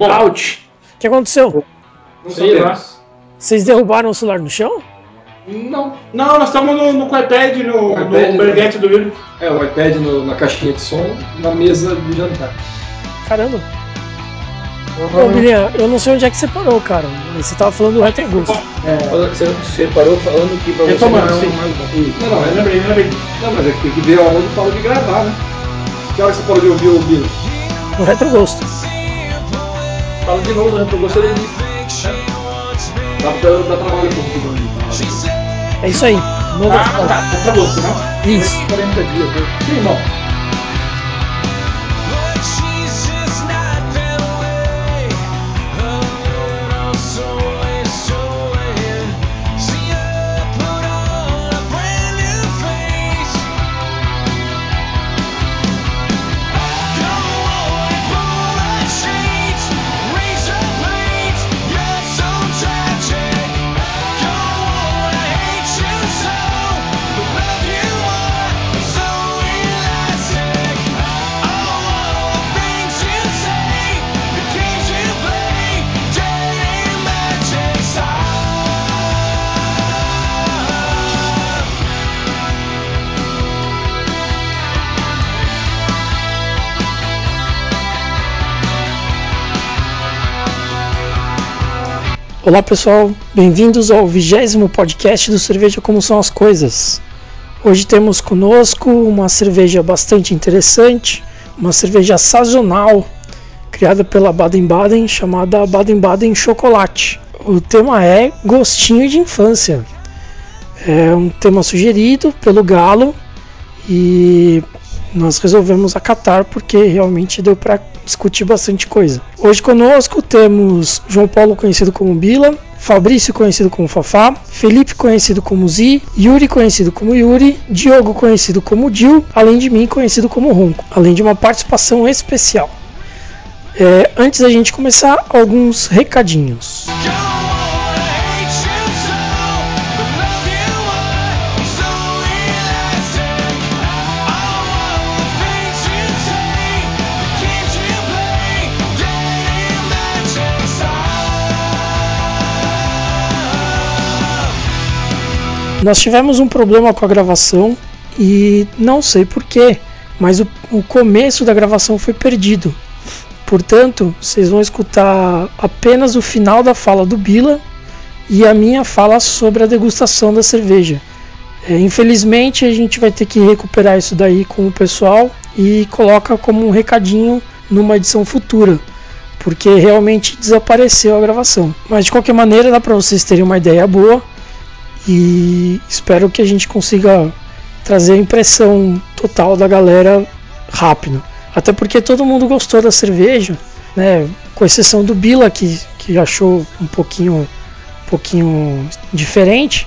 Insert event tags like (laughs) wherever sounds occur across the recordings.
Bom, Ouch! O que aconteceu? não Sei lá. Vocês derrubaram o celular no chão? Não. Não, nós estamos no, no com o iPad, no, iPad, no berguete do Yuri. É, o iPad no- na caixinha de som, na mesa de jantar. Caramba. Ô, Bilinha, eu não sei onde é que você parou, cara. Você tava falando do Reto Gosto. Você, você parou falando que pra você Retomando, não é sim. mais bom. Não, não, Eu é, lembrei, eu lembrei. não, mas é que tem que ver a hora que parou de gravar, né? Que hora que você parou de ouvir o Bill? No Retro Gosto. Fala de novo, né? Eu gostaria disso. Dá pra dar trabalho um pouco de É isso aí. Manda Ah, tá, tá gosto, né? Isso. 40 dias, né? Sim, não. Olá pessoal, bem-vindos ao vigésimo podcast do Cerveja Como São as Coisas. Hoje temos conosco uma cerveja bastante interessante, uma cerveja sazonal criada pela Baden-Baden chamada Baden-Baden Chocolate. O tema é Gostinho de Infância. É um tema sugerido pelo Galo e nós resolvemos acatar porque realmente deu para discutir bastante coisa. Hoje conosco temos João Paulo conhecido como Bila, Fabrício conhecido como Fafá, Felipe conhecido como Zi, Yuri conhecido como Yuri, Diogo conhecido como Dil, além de mim conhecido como Ronco, além de uma participação especial. É, antes da gente começar, alguns recadinhos. Nós tivemos um problema com a gravação e não sei porquê, mas o, o começo da gravação foi perdido. Portanto, vocês vão escutar apenas o final da fala do Bila e a minha fala sobre a degustação da cerveja. É, infelizmente, a gente vai ter que recuperar isso daí com o pessoal e coloca como um recadinho numa edição futura, porque realmente desapareceu a gravação. Mas de qualquer maneira, dá para vocês terem uma ideia boa e espero que a gente consiga trazer a impressão total da galera rápido. Até porque todo mundo gostou da cerveja, né? Com exceção do Bila que, que achou um pouquinho, um pouquinho diferente,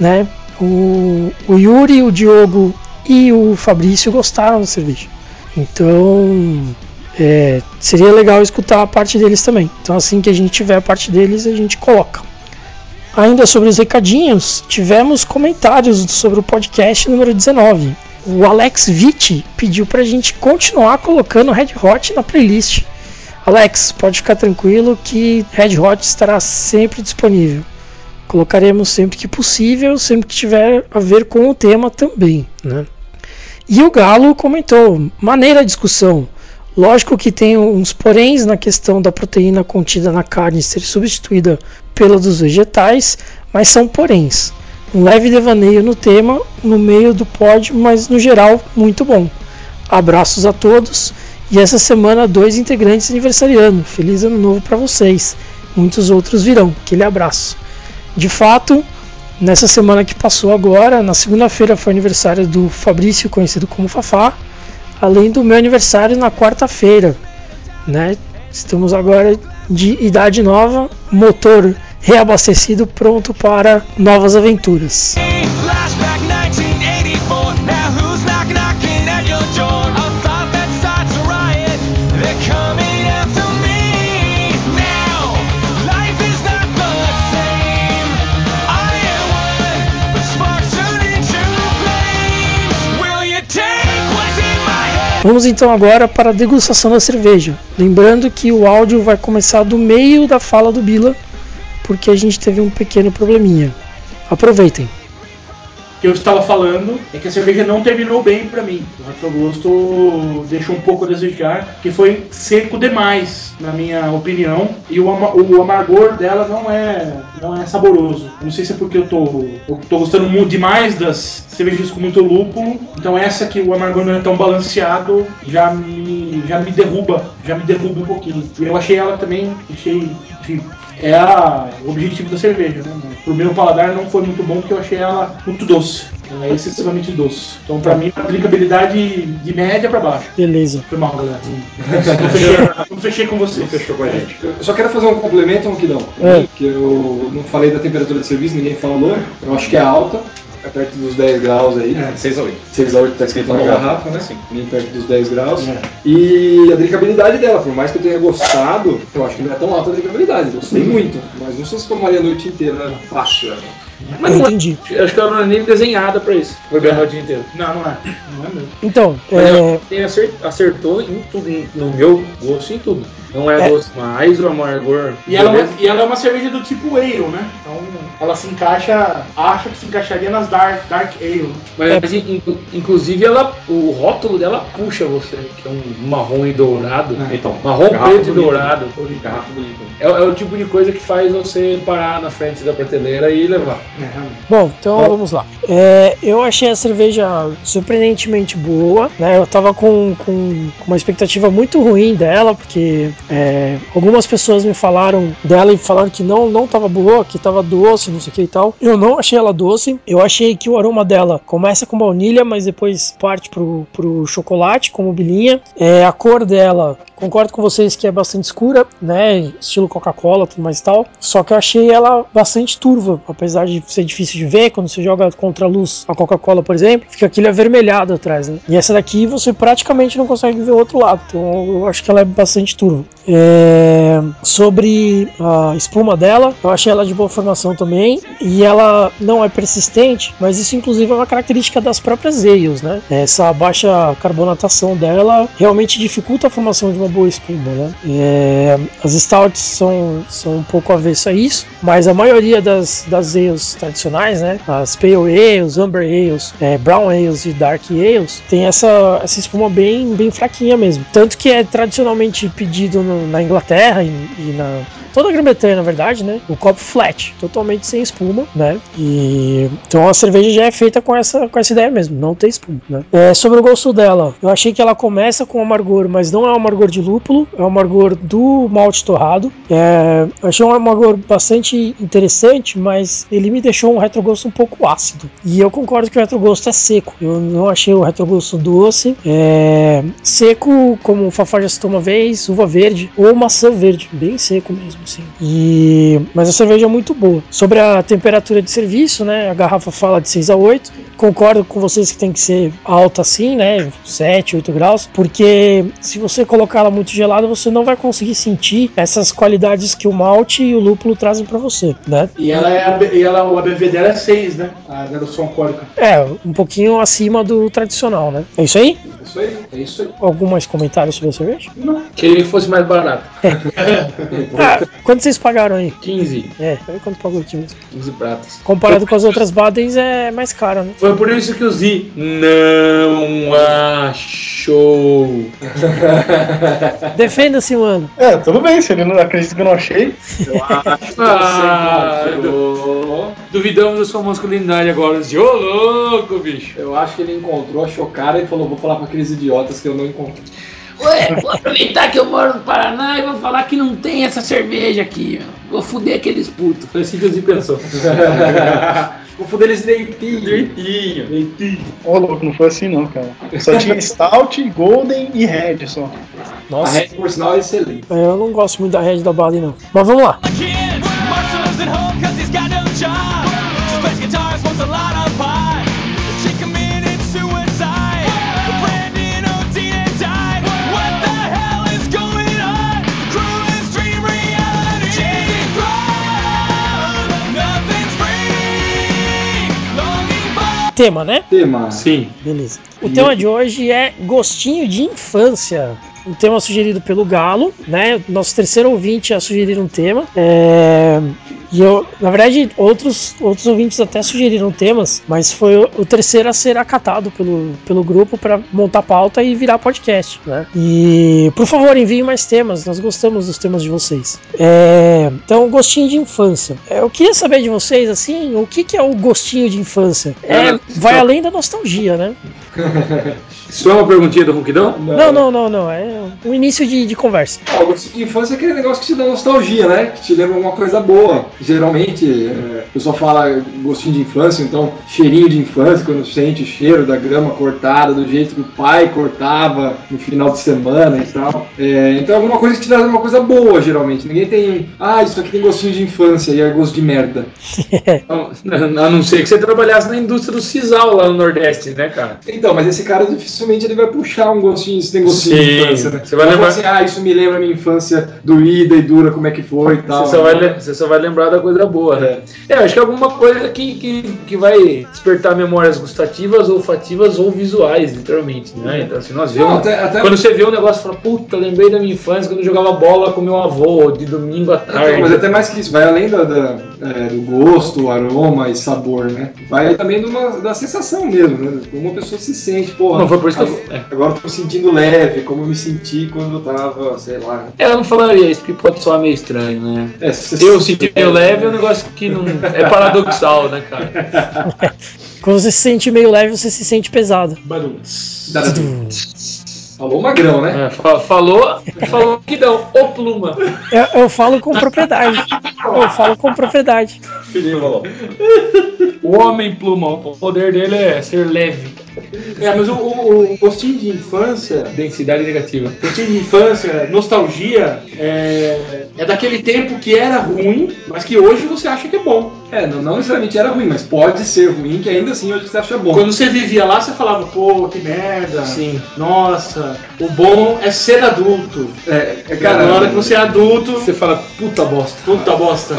né? O, o Yuri, o Diogo e o Fabrício gostaram da cerveja. Então é, seria legal escutar a parte deles também. Então assim que a gente tiver a parte deles, a gente coloca. Ainda sobre os recadinhos, tivemos comentários sobre o podcast número 19. O Alex Vitti pediu pra gente continuar colocando Red Hot na playlist. Alex, pode ficar tranquilo que Red Hot estará sempre disponível. Colocaremos sempre que possível, sempre que tiver a ver com o tema também. Né? E o Galo comentou: maneira discussão. Lógico que tem uns poréns na questão da proteína contida na carne ser substituída pela dos vegetais, mas são poréns. Um leve devaneio no tema, no meio do pódio, mas no geral muito bom. Abraços a todos e essa semana dois integrantes aniversariando. Feliz ano novo para vocês. Muitos outros virão. Aquele abraço. De fato, nessa semana que passou agora, na segunda-feira foi aniversário do Fabrício, conhecido como Fafá, além do meu aniversário na quarta-feira, né? Estamos agora de idade nova, motor reabastecido, pronto para novas aventuras. Vamos então agora para a degustação da cerveja. Lembrando que o áudio vai começar do meio da fala do Bila, porque a gente teve um pequeno probleminha. Aproveitem. Que eu estava falando é que a cerveja não terminou bem pra mim. O retrogosto deixou um pouco a desejar, que foi seco demais, na minha opinião. E o, ama- o amargor dela não é, não é saboroso. Não sei se é porque eu tô, eu tô gostando muito demais das cervejas com muito lúpulo. Então essa que o amargor não é tão balanceado já me, já me derruba, já me derruba um pouquinho. E eu achei ela também, achei, enfim, é a- o objetivo da cerveja, né? Pro meu paladar não foi muito bom porque eu achei ela muito doce. Ela é excessivamente doce. Então pra mim, a aplicabilidade de média pra baixo. Beleza. Foi mal, galera. Não fechei, não fechei com vocês. Fechou com a gente. Eu só quero fazer um complemento, Ronquidão. É. Que eu não falei da temperatura de serviço, ninguém falou. Eu acho que é alta, é perto dos 10 graus aí. É. 6 a 8. 6 a 8 tá escrito na garrafa, né? Sim. Bem perto dos 10 graus. É. E a drinkabilidade dela, por mais que eu tenha gostado, eu acho que não é tão alta a drinkabilidade. Gostei muito. Mas não sei se tomaria a noite inteira né? fácil. Né? Mas Eu não é, entendi. acho que ela não é nem desenhada pra isso. Foi bem o dia inteiro. Não, não é. Não é mesmo. Então, Mas é, Ele acer- acertou em tudo, em- no meu gosto em tudo. Não é, É. doce mais, o amargor. E ela, é uma, e ela é uma cerveja do tipo ale, né? Então ela se encaixa, acha que se encaixaria nas Dark, dark Ale. Mas in- inclusive ela, o rótulo dela puxa você, que é um marrom e dourado. Então, Marrom, preto e dourado. Garrafa bonita. É, é o tipo de coisa que faz você parar na frente da prateleira e levar. É. Bom, então vamos lá. É, eu achei a cerveja surpreendentemente boa, né? Eu tava com, com, com uma expectativa muito ruim dela, porque é, algumas pessoas me falaram dela e falaram que não, não tava boa, que tava doce, não sei o que e tal. Eu não achei ela doce. Eu achei que o aroma dela começa com baunilha, mas depois parte pro, pro chocolate, como bilinha. É, a cor dela, concordo com vocês que é bastante escura, né? Estilo Coca-Cola, tudo mais e tal. Só que eu achei ela bastante turva, apesar de ser difícil de ver. Quando você joga contra a luz a Coca-Cola, por exemplo, fica aquele avermelhado atrás, né? E essa daqui você praticamente não consegue ver o outro lado. Então eu acho que ela é bastante turva. É, Sobre a espuma dela, eu achei ela de boa formação também. E ela não é persistente, mas isso inclusive é uma característica das próprias ales, né? Essa baixa carbonatação dela realmente dificulta a formação de uma boa espuma, né? É, as stouts são, são um pouco avesso a isso, mas a maioria das, das ales tradicionais, né? As pale ales, amber ales, é, brown ales e dark ales, tem essa, essa espuma bem, bem fraquinha mesmo. Tanto que é tradicionalmente pedido no- na Inglaterra e, e na toda a Grã-Bretanha, na verdade, né? O copo flat, totalmente sem espuma, né? E então a cerveja já é feita com essa, com essa ideia mesmo, não tem espuma, né? É, sobre o gosto dela, eu achei que ela começa com amargor, mas não é um amargor de lúpulo, é um amargor do malte torrado. É, achei um amargor bastante interessante, mas ele me deixou um retrogosto um pouco ácido. E eu concordo que o retrogosto é seco. Eu não achei o retrogosto doce. É, seco, como o Fafá já citou uma vez, uva verde ou maçã verde, bem seco mesmo, assim. E mas a cerveja é muito boa. Sobre a temperatura de serviço, né? A garrafa fala de 6 a 8. Concordo com vocês que tem que ser alta assim, né? 7, 8 graus, porque se você colocar ela muito gelada, você não vai conseguir sentir essas qualidades que o malte e o lúpulo trazem para você, né? E ela é a, e ela, o ABV dela é 6, né? A redução alcoólica. É, um pouquinho acima do tradicional, né? É isso aí? É isso aí, é isso aí. Algum mais comentário sobre a cerveja? Queria que fosse mais barato. (laughs) Ah, quanto vocês pagaram aí? 15, É, quanto pagou aqui mesmo? 15 pratas. Comparado com as outras Badens é mais caro, né? Foi por isso que o Z não achou. (laughs) (laughs) Defenda-se, mano. É, tudo bem, se ele não acredita que eu não achei. Ah, duvidamos da sua masculinidade agora. Ô louco, bicho. Eu acho que ele encontrou, achou cara e falou: vou falar pra aqueles idiotas que eu não encontrei. Ué, vou aproveitar que eu moro no Paraná e vou falar que não tem essa cerveja aqui. Vou fuder aqueles putos. Foi assim que Z pensou. (laughs) Vou foder eles leitinho. Leitinho. Ô, louco, não foi assim não, cara. Só tinha Stout, Golden e Red só. A Nossa, Red, por sinal, é excelente. eu não gosto muito da Red da Baden, não. Mas vamos lá. Tema, né? Tema. Sim. Beleza. O tema de hoje é gostinho de infância. Um tema sugerido pelo Galo, né? Nosso terceiro ouvinte a sugerir um tema. É, E eu, na verdade, outros, outros ouvintes até sugeriram temas, mas foi o, o terceiro a ser acatado pelo, pelo grupo para montar pauta e virar podcast, né? E por favor, enviem mais temas, nós gostamos dos temas de vocês. É, então, gostinho de infância. É, eu queria saber de vocês, assim, o que, que é o gostinho de infância? É, vai além da nostalgia, né? (laughs) Isso é uma perguntinha do Ronquidão? Não, não, não, não. É um início de, de conversa. Ah, o gostinho de infância é aquele negócio que te dá nostalgia, né? Que te lembra alguma coisa boa. Geralmente, é, o pessoal fala gostinho de infância, então cheirinho de infância, quando sente o cheiro da grama cortada, do jeito que o pai cortava no final de semana e tal. É, então é alguma coisa que te dá uma coisa boa, geralmente. Ninguém tem, ah, isso aqui tem gostinho de infância e é gosto de merda. (laughs) A não ser que você trabalhasse na indústria do sisal lá no Nordeste, né, cara? Então, mas esse cara dificilmente ele vai puxar um gostinho, isso tem gostinho Sim, de infância, né? você vai lembrar- assim, ah, isso me lembra a minha infância doída e dura, como é que foi e tal. Você só, vai, você só vai lembrar da coisa boa, né? É, acho que é alguma coisa que, que, que vai despertar memórias gustativas, olfativas ou visuais, literalmente, né? Então, assim, nós vemos. até- até- Quando você vê um negócio fala, puta, lembrei da minha infância quando eu jogava bola com meu avô, de domingo à tarde. Então, mas até mais que isso, vai além da, da- é, do gosto, aroma e sabor, né? Vai também da sensação mesmo, né? Como uma pessoa se sente, porra. Não, foi por isso que eu- agora, é. agora eu tô me sentindo leve, como eu me senti quando eu tava, sei lá. É, eu não falaria isso, porque pode soar meio estranho, né? É, se- Eu senti meio leve é um negócio que não. É paradoxal, né, cara? (laughs) Quando você se sente meio leve, você se sente pesado. Falou magrão, né? É, fa- falou, falou que não, ô pluma. Eu, eu falo com propriedade. Eu falo com propriedade. O homem pluma, o poder dele é ser leve. É, mas o, o- o gostinho de infância, Densidade negativa. gostinho de infância, nostalgia, é, é daquele tempo que era ruim, mas que hoje você acha que é bom. É, não, não necessariamente era ruim, mas pode ser ruim, que ainda assim hoje você acha bom. Quando você vivia lá, você falava, pô, que merda. Sim. Nossa, o bom é ser adulto. É, é Cara, na hora que você é adulto, Você fala, puta bosta. puta bosta.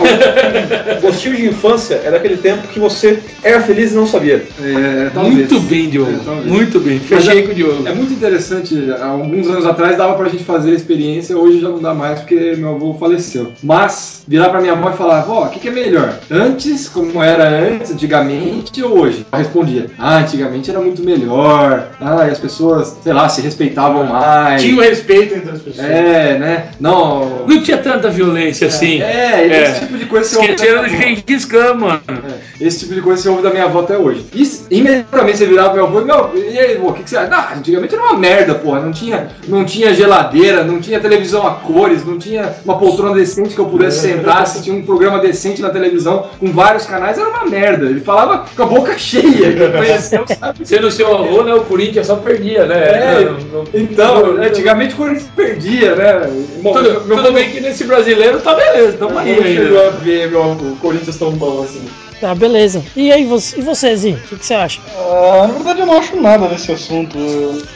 (laughs) Gostinho de infância era aquele tempo que você era feliz e não sabia. É, talvez. Muito bem, Diogo. É, talvez. Muito bem. Fechei é- com o Diogo. É muito interessante, há alguns anos atrás dava pra gente fazer a experiência, hoje já não dá mais porque meu avô faleceu. Mas virar pra minha mãe e falar, vó, o que, que é melhor? Antes, como era antes, antigamente ou hoje? Ela respondia, ah, antigamente era muito melhor, ah, e as pessoas, sei lá, se respeitavam mais. Tinha o respeito entre as pessoas. É, né? Não. Não tinha tanta violência assim. É, esse É. tipo de coisa você ouve Esqueceram do minha avó. Gengis Khan, mano. É, Esse tipo de coisa você ouve da minha avó até hoje. E imediatamente você virava pro meu avô e, meu, e aí, o que, que você acha? Não, antigamente era uma merda, porra. Não tinha, não tinha geladeira, não tinha televisão a cores, não tinha uma poltrona decente que eu pudesse sentar, assistir um programa decente na televisão com vários canais, era uma merda. Ele falava com a boca cheia, que conheceu, sabe? Sendo seu avô, né? O Corinthians só perdia, né? É, Não- não- Então, antigamente o Corinthians perdia, né? Bom, Tudo, meu- tudo bem que nesse brasileiro tá beleza, tamo não aí chegou ainda. a ver meu, o Corinthians tão bom assim. Ah, beleza. E aí, você, e você Zinho? O que, que você acha? Ah, na verdade, eu não acho nada nesse assunto. (laughs)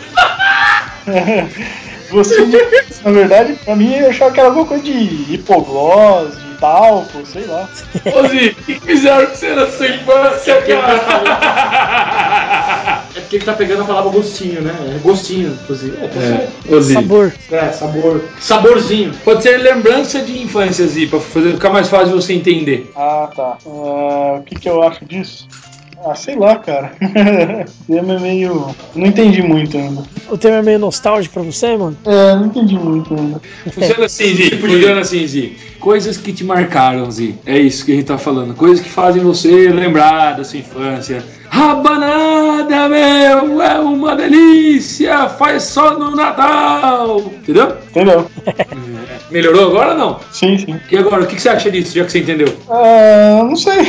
De... Na verdade, pra mim, eu achava que era alguma coisa de hipoglós, de talco, sei lá. Ô, Zi, o que fizeram com você na sua infância, (laughs) cara? (laughs) Porque ele tá pegando a palavra gostinho, né? É gostinho, inclusive. É, É. Sabor. é, sabor. Saborzinho. Pode ser lembrança de infância, Zi, pra fazer, ficar mais fácil você entender. Ah, tá. Ah, o que, que eu acho disso? Ah, sei lá, cara. (laughs) O tema é meio. Não entendi muito ainda. O tema é meio nostálgico pra você, mano? É, não entendi muito ainda. Funciona assim, Zi. Funciona assim, Zi. Coisas que te marcaram, Zi. É isso que a gente tá falando. Coisas que fazem você lembrar da sua infância. Rabanada, meu, é uma delícia. Faz só no Natal. Entendeu? Entendeu? (laughs) Melhorou agora ou não? Sim, sim. E agora, o que você acha disso, já que você entendeu? Ah, não sei. (laughs)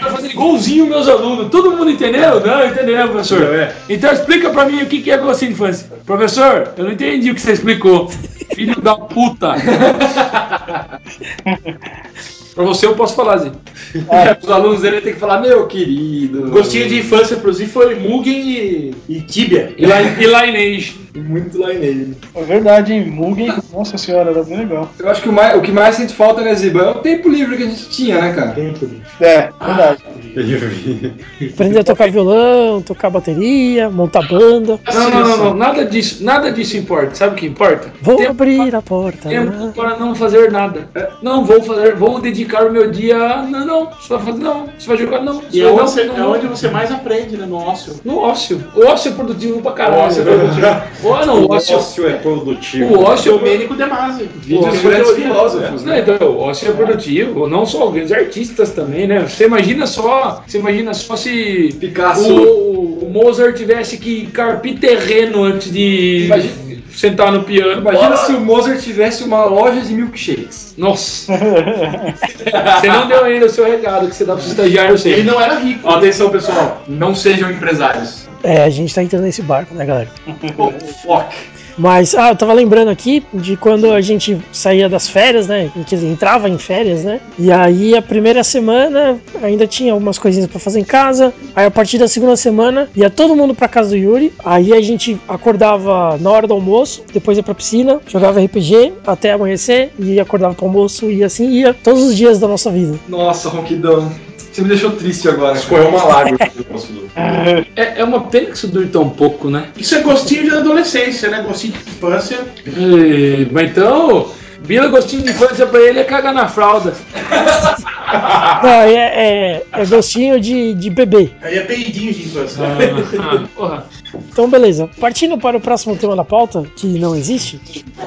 Tá fazendo igualzinho meus alunos. Todo mundo entendeu? Não, entendeu, professor. Então explica pra mim o que que é gostinho de infância. Professor, eu não entendi o que você explicou. Filho da puta. (laughs) pra você eu posso falar, Zi. (laughs) Os alunos dele têm que falar, meu querido. Gostinho de infância, inclusive, foi Mugen e, e Tibia. E, e Lineage. Muito lá nele. É verdade, hein? Mugen, nossa senhora, era bem legal. Eu acho que o, mais, o que mais sente falta, né, Ziba, é o tempo livre que a gente tinha, né, cara? Tempo livre. É, verdade. (laughs) Aprender a tocar violão, tocar bateria, montar banda. Não, não, não, não, nada disso, nada disso importa. Sabe o que importa? Vou Tempo abrir a porta. Tempo né? para não fazer nada. Não vou fazer, vou dedicar o meu dia. Não, não, você vai fazer, não. Você vai jogar, não. Você E é vai, onde, não, você, não, é não. onde você mais aprende, né? No ócio. No ócio. O ócio é produtivo pra caralho. O ócio é produtivo. Ó, não, o ócio. é produtivo. O ócio é Domênico De Masi. Vídeos de Pô, grandes filósofos, Não, né? então, o ócio é produtivo, não só grandes artistas também, né? Você imagina só, você imagina só se Picasso. o, o Mozart tivesse que carpir terreno antes de Imagina- sentar no piano. Imagina se o Mozart tivesse uma loja de milkshakes. Nossa! (laughs) você não deu ainda o seu recado que você dá pro estagiário Ele sempre. não era rico. Atenção, pessoal. Não sejam empresários. É, a gente tá entrando nesse barco, né, galera? Fuck. Mas, ah, eu tava lembrando aqui de quando a gente saía das férias, né? Dizer, entrava em férias, né? E aí a primeira semana ainda tinha algumas coisinhas pra fazer em casa. Aí a partir da segunda semana ia todo mundo pra casa do Yuri. Aí a gente acordava na hora do almoço, depois ia pra piscina, jogava RPG até amanhecer e acordava pro almoço e assim ia todos os dias da nossa vida. Nossa, ronquidão. Você me deixou triste agora. Escorreu uma lágrima. (laughs) É, é uma pena que isso dure tão pouco, né? Isso é gostinho de adolescência, né? Gostinho de infância. E, mas então, Bila gostinho de infância pra ele é cagar na fralda. (laughs) Não, é, é, é gostinho de, de bebê. Aí é peidinho de infância. Ah, porra. Então, beleza. Partindo para o próximo tema da pauta, que não existe.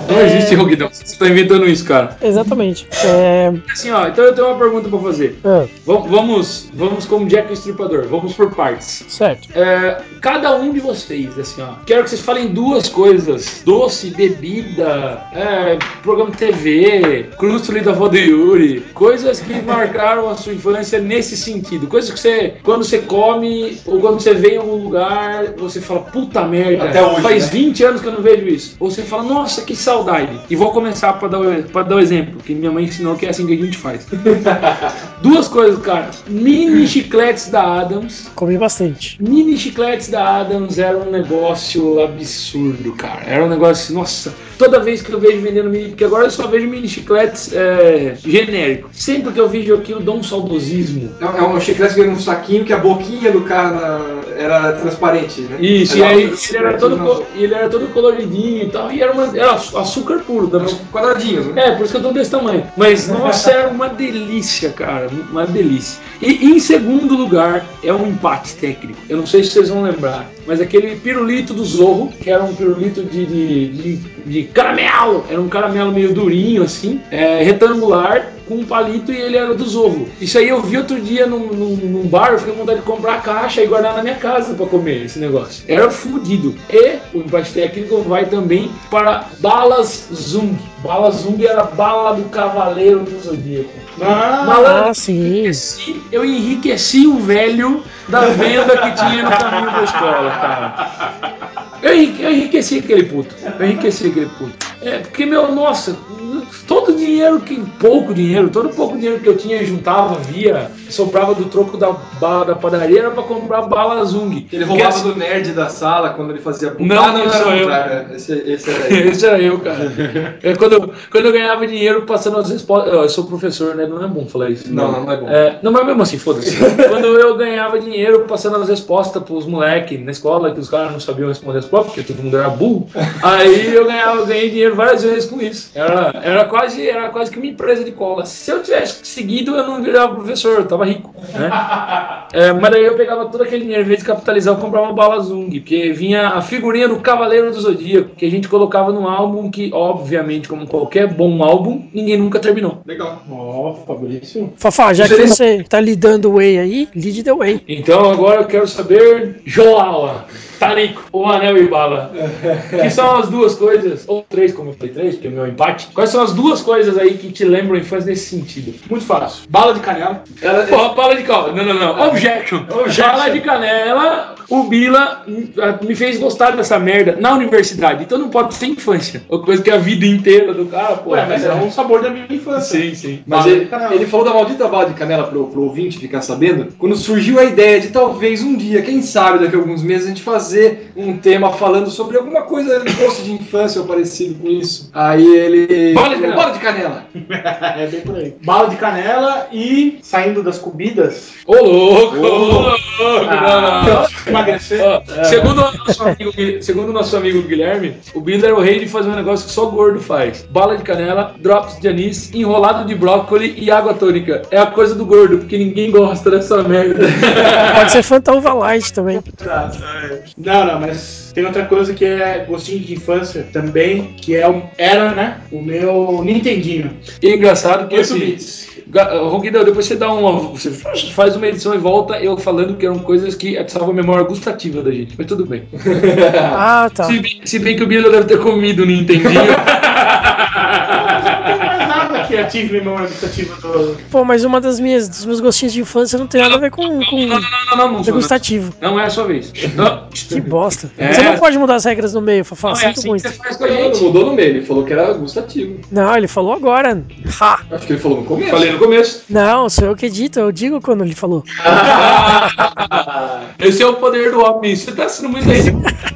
Não existe Roguidão. Você tá inventando isso, cara. Exatamente. É, Assim, ó, então eu tenho uma pergunta pra fazer. ah, Vamos, vamos, como Jack o Estripador, vamos por partes. certo. É, cada um de vocês, assim, ó, quero que vocês falem duas coisas: doce, bebida, é, programa de TV, crústuli da avó do Yuri, coisas que marcaram a sua infância nesse sentido. Coisas que você, quando você come ou quando você vem em algum lugar, você fala, puta merda, Até hoje, faz né? 20 anos que eu não vejo isso. Ou você fala, nossa, que saudade. E vou começar pra dar, o- pra dar o exemplo, que minha mãe ensinou que é assim que a gente faz. (laughs) Duas coisas, cara. Mini chicletes da Adams. Comi bastante. Mini chicletes da Adams era um negócio absurdo, cara. Era um negócio, nossa, toda vez que eu vejo vendendo mini, porque agora eu só vejo mini chicletes é, genéricos. Sempre que eu vejo aquilo, dá um saudosismo. É um- é um chiclete que vem num saquinho que a boquinha do cara era transparente, né? Isso, e aí ele era, todo, ele era todo coloridinho e tal, e era, uma, era açúcar puro. Da, Quadradinhos, né? É, por isso que eu tô desse tamanho. Mas, (laughs) nossa, era uma delícia, cara. Uma delícia. E em segundo lugar, é um empate técnico. Eu não sei se vocês vão lembrar, mas aquele pirulito do Zorro, que era um pirulito de, de, de, de caramelo. Era um caramelo meio durinho, assim, é, retangular, com um palito e ele era do Zorro. Isso aí eu vi outro dia num, num, num bar, eu fiquei com vontade de comprar a caixa e guardar na minha casa pra comer esse negócio. Era fudido. E o empate técnico vai também para Balas Zung. Balas Zung era bala do Cavaleiro do Zodíaco. Ah, Malandro, Ah, sim. eu enriqueci o velho da venda que tinha no caminho da escola, cara. Eu enrique- eu enriqueci aquele puto. Eu enriqueci aquele puto. É, porque, meu, nossa, todo dinheiro, que, pouco dinheiro, todo pouco dinheiro que eu tinha, juntava, via, sobrava do troco da bala da padaria, era pra comprar bala Zung. Ele roubava assim, do nerd da sala quando ele fazia. Não, ah, não, era eu. contrário, é. Esse, esse era ele. (laughs) Esse era eu, cara. (laughs) É, quando, eu, quando eu ganhava dinheiro passando as respostas. Eu sou professor, né? Não é bom falar isso. Não, não, não é bom. não, mas mesmo assim, foda-se. (laughs) quando eu ganhava dinheiro passando as respostas pros moleques na escola, que os caras não sabiam responder as provas, porque todo mundo era burro. Aí eu ganhava, ganhei dinheiro várias vezes com isso. Era, era, quase, era quase que uma empresa de cola. Se eu tivesse seguido, eu não virava professor, eu tava rico. Né? (laughs) É, mas daí eu pegava todo aquele dinheiro, em vez de capitalizar, eu comprava uma bala Zung, porque vinha a figurinha do Cavaleiro do Zodíaco, que a gente colocava num álbum que, obviamente, como qualquer bom álbum, ninguém nunca terminou. Legal. Ó, Fabrício. Fafá, já que você tá lidando o Whey aí, lead the Whey. Então agora eu quero saber, Joala, Tarico, o Anel e Bala. que são as duas coisas, ou três, como eu falei, três, porque é o meu empate. Quais são as duas coisas aí que te lembram a infância nesse sentido? Muito fácil. Bala de canela. Ela, Porra, bala de canela. Não, não, não. Objection. Bala de canela, o Bila me fez gostar dessa merda na universidade. Então não pode ser infância. Uma coisa que é a vida inteira do cara, pô. Ué, mas é um sabor da minha infância. Sim, sim. Mas Bala ele, ele falou da maldita bala de canela pro, pro ouvinte ficar sabendo. Quando surgiu a ideia de talvez um dia, quem sabe daqui a alguns meses, a gente fazer um tema falando sobre alguma coisa de gosto de infância ou parecido com isso. Aí ele. Bola de canela. Bola de canela. É bem por aí. Bala de canela e saindo das comidas. Ô, louco! Ô, louco! não, não. Emagrecer. Ó, (laughs) segundo, o nosso amigo, segundo o nosso amigo Guilherme, o Bill é o rei de fazer um negócio que só gordo faz. Bala de canela, drops de anis, enrolado de brócolis e água tônica. É a coisa do gordo, porque ninguém gosta dessa merda. (laughs) Pode ser Fanta Uva Light também. Não, não, mas tem outra coisa que é gostinho de infância também, que é um, era, né? O meu Nintendinho. E é engraçado que 8 assim, Ronquidão, depois você dá uma. Você faz uma edição e volta eu falando que eram coisas que atiçavam a memória gustativa da gente. Mas tudo bem. Ah, tá. Se, bem- se bem que o Bilo deve ter comido o Nintendinho. (laughs) Não tem mais nada que ative memória gustativa do. Pô, mas uma das minhas, dos meus gostinhos de infância não tem nada a ver com, com não, não, não, não, não, degustativo. não é a sua vez. Que bosta. É. Você não pode mudar as regras no meio, Fafá. não é Sinto assim que muito. você faz com a Ele mudou no meio, ele falou que era gustativo. Não, ele falou agora. Ha! Acho que ele falou no começo. Falei no começo. Não, sou eu que edito, eu digo quando ele falou. Esse é o poder do homem. Você tá sendo muito aí.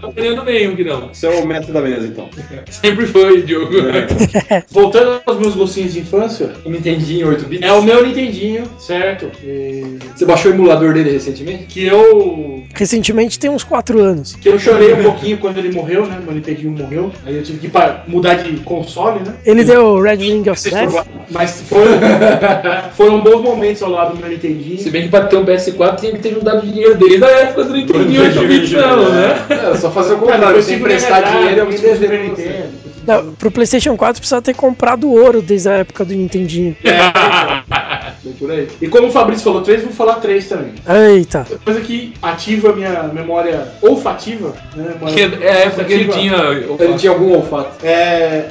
Tá perdendo meio, que não. Esse é o método da mesa, então. Sempre foi, Diogo. Voltando aos meus gostinhos de infância, O Nintendinho 8 bits. é o meu Nintendinho, certo? E Você baixou o emulador dele recentemente? que eu Recentemente tem uns 4 anos. que eu chorei um pouquinho quando ele morreu, né? Meu Nintendinho morreu. Aí eu tive que mudar de console, né? Ele deu Red Ring of Death. Mas foram, (laughs) foram bons momentos ao lado do meu Nintendinho. Se bem que pra ter um PS4 tinha que ter juntado dinheiro desde a época do Nintendinho 8 bits, não, né? É, só fazer o contrário, tive emprestar dinheiro e medalha, alguém você. Nintendo. Não, pro PlayStation 4 precisa ter comprado ouro desde a época do Nintendinho. Aí. E como o Fabrício falou três, vou falar três também. Eita. Coisa que ativa a minha memória olfativa, né? Que é a época que ele tinha. Ele tinha algum olfato. É,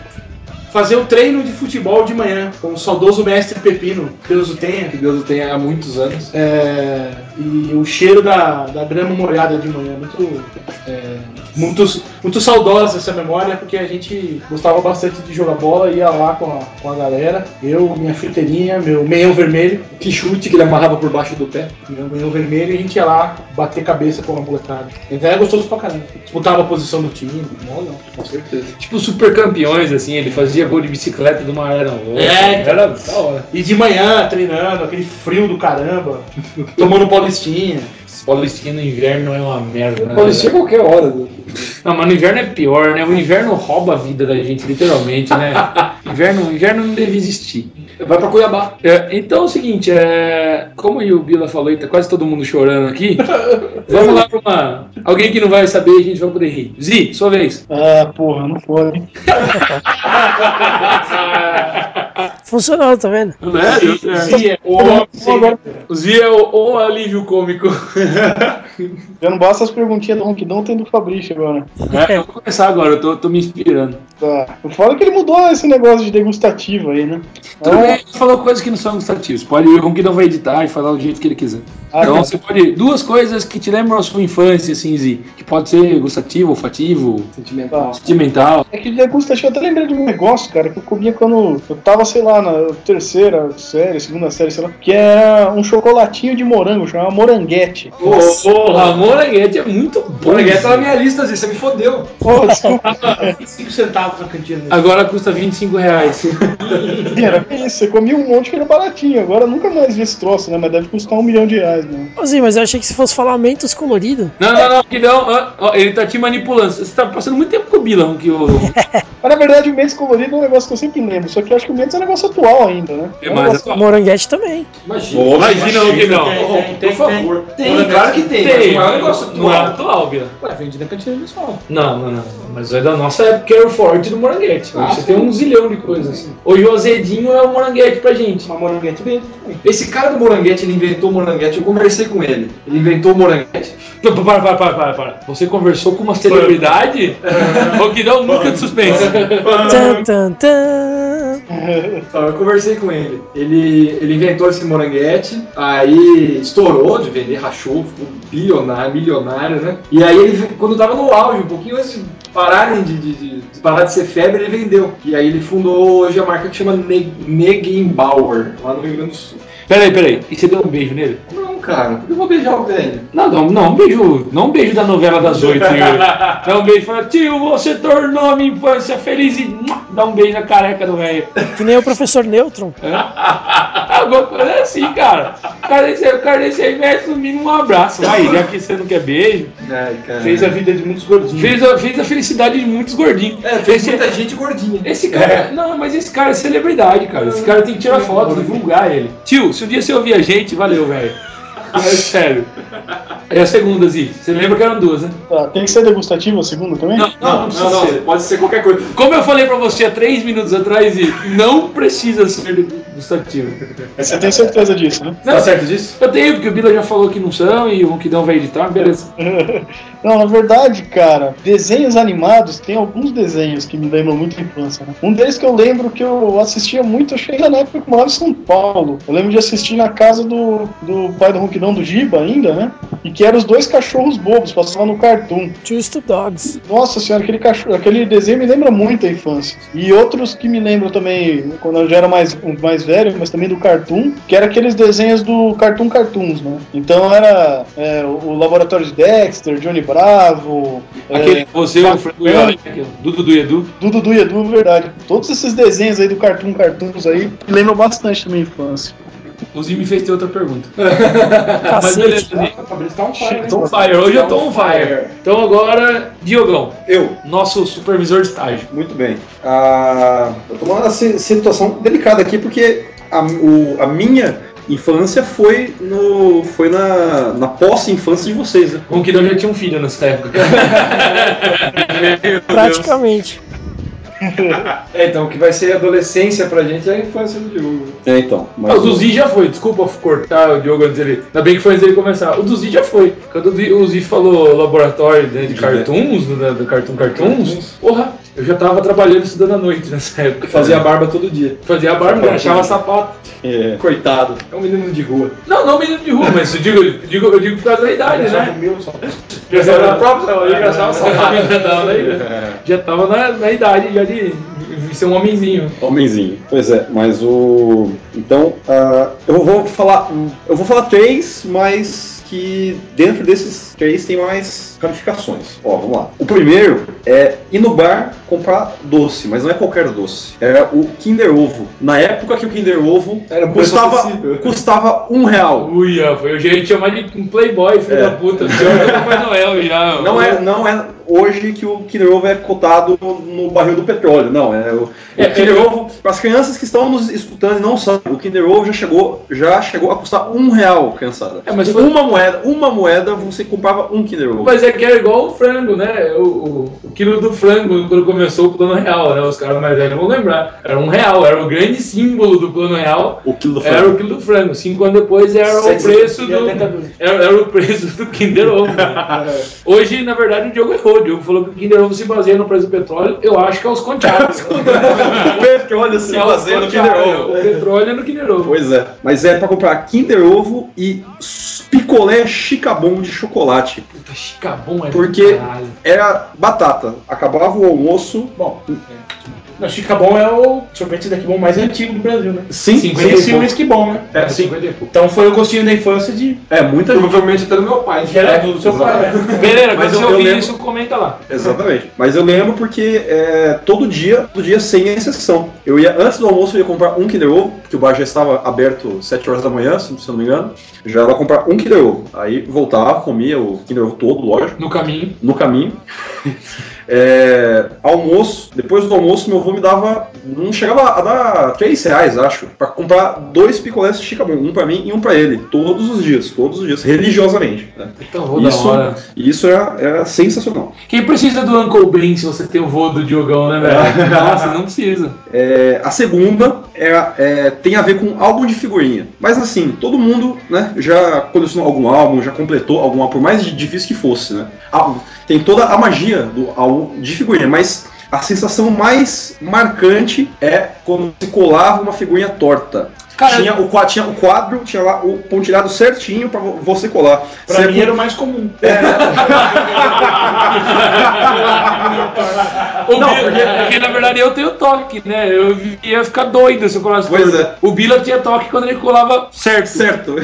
fazer o treino de futebol de manhã com o saudoso mestre Pepino, Deus o tenha. Que Deus o tenha há muitos anos. É, e o cheiro da, da grama molhada de manhã, muito, é, muito, muito saudosa essa memória, porque a gente gostava bastante de jogar bola, ia lá com a, com a galera, eu, minha fruteirinha, meu meião vermelho, Que chute que ele amarrava por baixo do pé. meu meião vermelho, e a gente ia lá bater cabeça com a molecada. Então era gostoso pra caramba. Disputava a posição do time, mó não. Com certeza. Tipo super campeões, assim, ele fazia gol de bicicleta de uma era. É, era da hora. E de manhã, treinando, aquele frio do caramba, (laughs) tomando paulistinha. Paulistinha no inverno é uma merda, né? Pode ser qualquer hora. do- Não, mas no inverno é pior, né? O inverno rouba a vida da gente, literalmente, né? (laughs) inverno, inverno não deve existir. Vai pra Cuiabá. É, então é o seguinte, é, como o Bila falou e tá quase todo mundo chorando aqui, (laughs) vamos lá pra uma. Alguém que não vai saber, a gente vai poder rir. Zi, sua vez. Ah, porra, não foi. (laughs) Funcionou, tá vendo? Né? É o homem sempre. O Zi é o, o alívio cômico. (laughs) Já não basta as perguntinhas do Ronquidão, tem do Fabrício agora. É, eu vou começar agora, eu tô, tô me inspirando. Tá. Eu falo que ele mudou esse negócio de degustativo aí, né? Tudo bem, ele falou coisas que não são gustativas. Pode ir, o não vai editar e falar do jeito que ele quiser. Ah, então tá. você pode. Duas coisas que te lembram a sua infância, assim, Zi. Que pode ser gustativo, olfativo, Sentimental. sentimental. É que degustativo, eu até lembrei de um negócio, cara, que eu comia quando eu tava, sei lá, na terceira série, segunda série, sei lá, que era um chocolatinho de morango, chamava moranguete. Porra, moranguete é muito bom. Moranguete tá na minha lista, assim, você me fodeu. Pô, desculpa, (laughs) 5 centavos na cantina. Agora custa 25 reais. (laughs) era isso, você comia um monte que era baratinho, agora nunca mais vi esse troço, né? Mas deve custar um milhão de reais, né? Zi, mas eu achei que se fosse falar mentos colorido. Não, não, não, que não. ó, ó, ele tá te manipulando. Você tá passando muito tempo com o Bilão, que o. (laughs) Mas na verdade o Mentos colorido é um negócio que eu sempre lembro, só que eu acho que o Mentos é um negócio atual ainda, né? É mais atual. Moranguete também. Imagina. Imagina o que não. Tem, tem, tem, Por favor. tem. Tem, claro que tem. mas Tem, não é um negócio não é atual. atual, Bila. Ué, vende na cantina pessoal. Não, não, não. Mas é da nossa época que era o forte do moranguete. Ah, você sim. tem um zilhão de coisas. Hoje o azedinho é o moranguete pra gente. Uma moranguete também. Esse cara do moranguete, ele inventou o moranguete, eu conversei com ele. Ele inventou o moranguete. Não, Para, para, para, para, para. Você conversou com uma celebridade? o (laughs) que dá um de suspense. Tan, tan, tan. (laughs) Eu conversei com ele. ele. Ele inventou esse moranguete, aí estourou de vender, rachou, ficou bilionário, milionário, né? E aí ele, quando tava no auge, um pouquinho antes de pararem de, de- de- de parar de ser febre, ele vendeu. E aí ele fundou hoje a marca que chama Ne- Negenbauer, lá no Rio Grande do Sul. Peraí, peraí. E você deu um beijo nele? Não, cara. Por que eu vou beijar o velho? Não, não, não, um beijo, não um beijo da novela das oito. Não (laughs) um beijo, fala, tio, você tornou a minha infância feliz e dá um beijo na careca do velho. Que nem o professor Neutron. (laughs) Alguma coisa assim, cara. O cara desse, o cara desse aí merece no mínimo um abraço. Aí, já que você não quer beijo, Ai, cara. Fez a vida de muitos gordinhos. fez a, fez a felicidade de muitos gordinhos. É, fez Esse- muita gente gordinha. Esse cara, não, mas esse cara é celebridade, cara. Esse cara tem que tirar foto, divulgar ele. Tio, se um dia você ouvir a gente, valeu, velho. É sério. É a segunda, Zi. Você lembra que eram duas, né? Tá, tem que ser degustativo a segunda também? Não, não, Não, precisa não, não. ser. Pode ser qualquer coisa. Como eu falei pra você há três minutos atrás, Zi, não precisa ser degustativo. Mas Você tem certeza disso, né? Tá certo disso? Eu tenho, porque o Bila já falou que não são e o Ronquidão vai editar, beleza. (laughs) Não, na verdade, cara, desenhos animados, tem alguns desenhos que me lembram muito a infância, né? Um deles que eu lembro que eu assistia muito, eu cheguei na época que eu morava em São Paulo. Eu lembro de assistir na casa do, do pai do Ronquidão do Giba ainda, né? E que eram os dois cachorros bobos, passava no Cartoon. Just Dogs. Nossa senhora, aquele, cachorro, aquele desenho me lembra muito a infância. E outros que me lembram também, quando eu já era mais, mais velho, mas também do Cartoon, que era aqueles desenhos do Cartoon Cartoons, né? Então era é, o Laboratório de Dexter, Johnny Bravo, é, Aquele, você, o e o Dudu do Edu. Dudu do Edu, verdade. Todos esses desenhos aí do Cartoon Cartoons aí me lembram bastante da minha infância. O Zi me fez ter outra pergunta. (laughs) Mas beleza, tá on fire, né? Tô on fire, hoje eu tô on fire. Então agora, Diogão, Eu, nosso supervisor de estágio. muito bem. Ah, eu tô numa si- situação delicada aqui porque a, o- a minha infância foi, no, foi na, na pós-infância de vocês, né? O Ronquidão já tinha um filho nessa época. (laughs) Praticamente. (laughs) É, então, o que vai ser adolescência pra gente é a infância do Diogo. É, então. Ah, o Duzi já foi, desculpa cortar o Diogo antes dele. Ainda bem que foi antes dele começar. O Duzi já foi. Quando o Duzi- Duzi falou laboratório né, de cartoons, do, do Cartoon Cartoons, porra, eu já tava trabalhando estudando à noite nessa época. Fazia barba todo dia. Fazia a barba, achava sapato. É, Coitado. É um menino de rua. Não, não menino de rua, mas eu digo, eu digo, eu digo por causa da idade, né? meu só. Já estava na própria, (laughs) já gastava sapato. Na- Já tava na, na idade já de, de ser um homenzinho. Homenzinho. Pois é, mas o. Então, ah, eu vou falar. Eu vou falar três, mas que dentro desses três tem mais ramificações. Ó, vamos lá. O primeiro é ir no bar comprar doce, mas não é qualquer doce. É o Kinder Ovo. Na época que o Kinder Ovo Era custava, custava um real. Uia, foi o jeito de chamar de um playboy, filho É. da puta. Papai Noel já. Não é, não é hoje que o Kinder Ovo é cotado no barril do petróleo, não. É o, o É, Kinder é- Ovo, para as crianças que estão nos escutando e não sabem, o Kinder Ovo já chegou, já chegou a custar um real, criançada. É, mas foi- uma moeda, uma moeda você comprava um Kinder Ovo. Mas é que era igual o frango, né? O, o, o quilo do frango quando começou o plano real, né? Os caras mais velhos vão lembrar. Era um real, era o grande símbolo do plano real. O quilo do Era frango. o quilo do frango. Cinco anos depois era o preço do. Era, era o preço do Kinder Ovo. né? (laughs) Hoje, na verdade, o Diogo errou. O Diogo falou que o Kinder Ovo se baseia no preço do petróleo. Eu acho que é os conteados. o petróleo se É baseia no Kinder. Ovo. O petróleo é no Kinder Ovo. Pois é, mas é para comprar Kinder Ovo e picolé chicabon de chocolate. Puta, chicabom é Porque-. Era batata. Acabava o almoço. Bom, não, Chicabon é o sorvete daqui bom mais antigo do Brasil, né? Sim, Sim, Sem esse o whisky bom, né? É, sim. 50 e pouco. Então foi o gostinho da infância de. É, muita gente. Provavelmente até do meu pai. que era do seu pai. né? Beleza, (laughs) Mas quando você eu- eu ouvir lembro- isso, comenta lá. Exatamente. Mas eu lembro porque é, todo dia, todo dia sem exceção. Eu ia, antes do almoço, eu ia comprar um Kinder Ovo, porque o bar já estava aberto 7 horas da manhã, se não me engano. Já ia lá comprar um Kinder Ovo. Aí voltava, comia o Kinder Ovo todo, lógico, No caminho. no caminho. É, almoço, depois do almoço, meu avô me dava. Não chegava a dar 3 reais, acho, pra comprar dois picolés de Chicabon, um pra mim e um pra ele, todos os dias, todos os dias, religiosamente. né? Então, vou da Isso, hora. isso era, era sensacional. Quem precisa do Uncle Ben se você tem o voo do Diogão, né, velho? (laughs) Nossa, não precisa. É, a segunda é, é, tem a ver com álbum de figurinha. Mas assim, todo mundo né, já colecionou algum álbum, já completou algum álbum, por mais difícil que fosse. Né? Tem toda a magia do álbum de figurinha, mas a sensação mais marcante é quando você colava uma figurinha torta. Cara, tinha, o, tinha o quadro, tinha lá o pontilhado certinho pra vo- você colar. Pra Você mim era o mais comum. (laughs) O Bila, porque na verdade eu tenho toque, né? Eu ia ficar doido se eu colasse Pois é. O Bila tinha toque quando ele colava certo. Certo.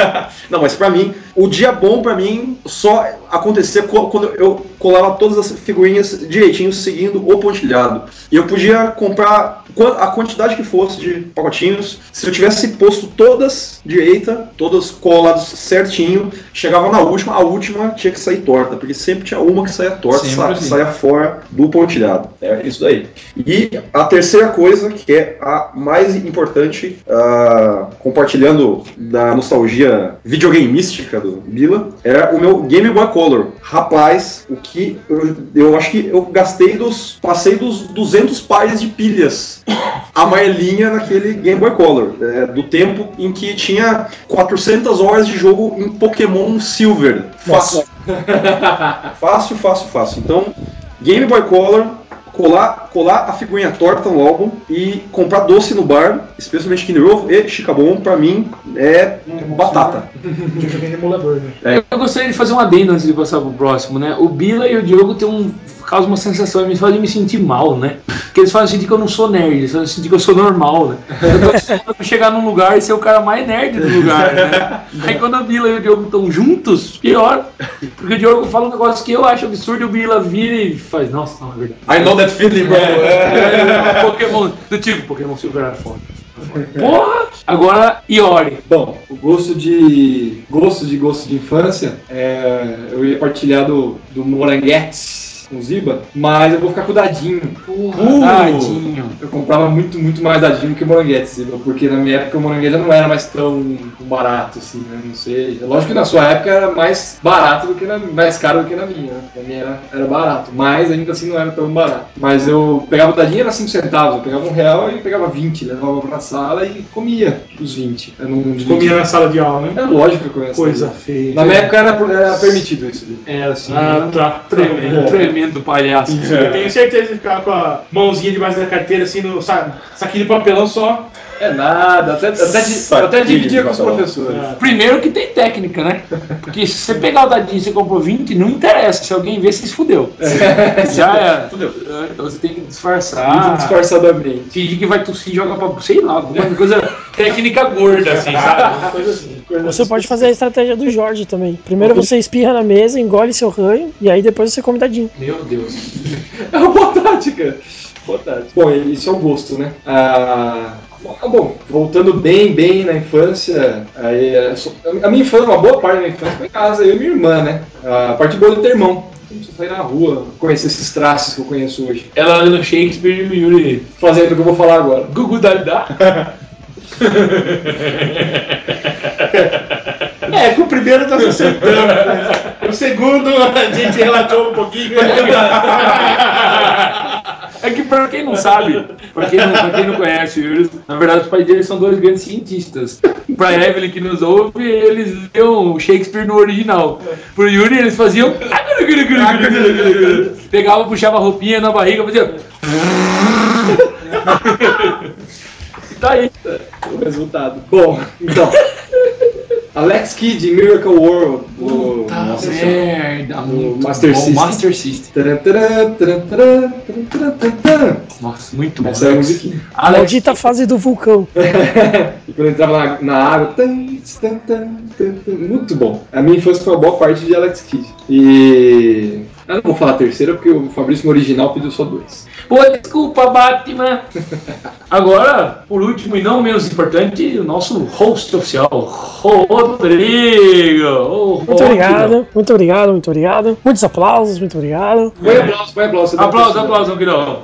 (laughs) Não, mas pra mim, o dia bom pra mim só acontecia co- quando eu colava todas as figurinhas direitinho, seguindo o pontilhado. E eu podia comprar a quantidade que fosse de pacotinhos. Se eu tivesse posto todas direita, todas coladas certinho, chegava na última, a última tinha que sair torta, porque sempre tinha uma que saía torta, sa- assim. saía fora do pontilhado. É isso daí. E a terceira coisa, que é a mais importante, ah, compartilhando da nostalgia videogameística do Bila, é o meu Game Boy Color. Rapaz, o que eu, eu acho que eu gastei dos. Passei dos 200 pares de pilhas amarelinha naquele Game Boy Color, é, do tempo em que tinha 400 horas de jogo em Pokémon Silver. Fácil. (laughs) fácil, fácil, fácil. Então, Game Boy Color, colar, colar a figurinha torta no álbum e comprar doce no bar, especialmente Kinder Ovo e Chicabon, pra mim é batata. (laughs) Eu joguei no emulador, né? Eu gostaria de fazer um adendo antes de passar pro próximo, né? O Bila e o Diogo tem um. Causam uma sensação, eles fazem me sentir mal, né? Porque eles fazem sentir que eu não sou nerd, eles fazem sentir que eu sou normal, né? Eu tô chegar num lugar e ser o cara mais nerd do lugar, né? Aí quando a Bila e o Diogo estão juntos, pior. Porque o Diogo fala um negócio que eu acho absurdo e o Bila vira e faz, nossa, não, é verdade. I know that feeling, bro. É, Pokémon, do tipo, Pokémon Silver era foda. Porra! Agora, Iori. Bom, o gosto de gosto de gosto de infância, é, eu ia partilhar do, do Moranguetes com Ziba, mas eu vou ficar com o Dadinho. Porra, Uh! tadinho. Eu comprava muito, muito mais Dadinho que Moranguetes, Ziba, porque na minha época o Moranguete já não era mais tão barato assim, né? Não sei. Lógico que na sua época era mais barato do que na, mais caro do que na minha, né? Na minha era, era barato, mas ainda assim não era tão barato. Mas eu pegava o Dadinho era 5 centavos, eu pegava um real e pegava 20, levava pra sala e comia os 20. Eu não Comia na sala de aula, né? É lógico que eu conheço. Coisa feia. Na minha época era, era permitido isso. ali. Era assim. Ah, tá. Tremendo, tremendo palhaço. (laughs) Eu tenho certeza de ficar com a mãozinha debaixo da carteira, assim, no sa- saquinho de papelão só. É nada, até, até, até dividia com os professores. Primeiro que tem técnica, né? Porque se você pegar o dadinho e você comprou 20, não interessa. Se alguém ver, você se fudeu. (laughs) Já era. Fudeu. Então você tem que Muito disfarçar. disfarçadamente. Fingir que vai tossir e joga pra. sei lá, alguma coisa técnica gorda, assim, sabe? Uma coisa assim. Você pode fazer a estratégia do Jorge também. Primeiro você espirra na mesa, engole seu ranho, e aí depois você come dadinho. Meu Deus. (laughs) É uma boa tática. Boa tática. Bom, isso é o gosto, né? Ah, bom, bom, voltando bem, bem na infância, aí, é, a minha infância, uma boa parte da minha infância foi em casa, eu e minha irmã, né? A parte boa de ter irmão. Sair na rua, conhecer esses traços que eu conheço hoje. Ela lendo Shakespeare e o Yuri. Fazendo o que eu vou falar agora. Gugu Dalida. (laughs) É, que o primeiro tá se acertando, né? O segundo a gente relatou um pouquinho. É que pra quem não sabe, pra quem não, pra quem não conhece o Yuri, na verdade os pais dele são dois grandes cientistas. Pra Evelyn que nos ouve, eles liam Shakespeare no original. Pro Yuri eles faziam. Pegava, puxava a roupinha na barriga, fazia. E tá aí. o resultado. Bom, então. Alex Kidd, Miracle World. do- Nossa, merda, muito Master bom. System. Master System. Taran, taran, taran, taran, taran, taran, taran. Nossa, muito bom. Essa é a musiquinha. Alex, Maldita fase do vulcão. (laughs) E quando entrava na, na água. tan, tan, tan, tan, tan. Muito bom. A minha infância foi uma boa parte de Alex Kidd. E. Eu não vou falar a terceira porque o Fabrício no original pediu só dois. Pô, desculpa, Batman. Agora, por último e não menos importante, o nosso host oficial, Rodrigo. Ô, Muito Rodrigo. obrigado, muito obrigado, muito obrigado. Muitos aplausos, muito obrigado. Põe aplauso, põe aplauso. pra- aplausos, Guilherme.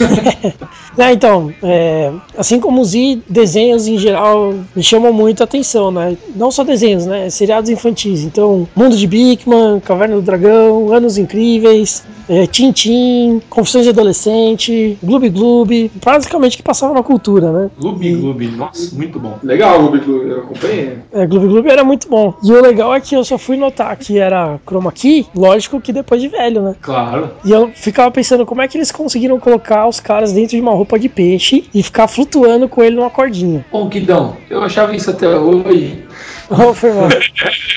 (laughs) Né, então, é, assim como os i- desenhos em geral me chamam muito a atenção, né? Não só desenhos, né? Seriados infantis. Então, Mundo de Bigman, Caverna do Dragão, Anos Incríveis, é, Tintin, Confissões de Adolescente, Gloob Gloob, basicamente que passava na cultura, né? Gloob, Gloob. Nossa, muito bom. Legal, Rubi, eu acompanhei. É, Gloob Gloob era muito bom. E o legal é que eu só fui notar que era chroma key, lógico que depois de velho, né? Claro. E eu ficava pensando como é que eles conseguiram colocar os caras dentro de uma roupa de peixe e ficar flutuando com ele numa cordinha. Ponquidão, eu achava isso até hoje.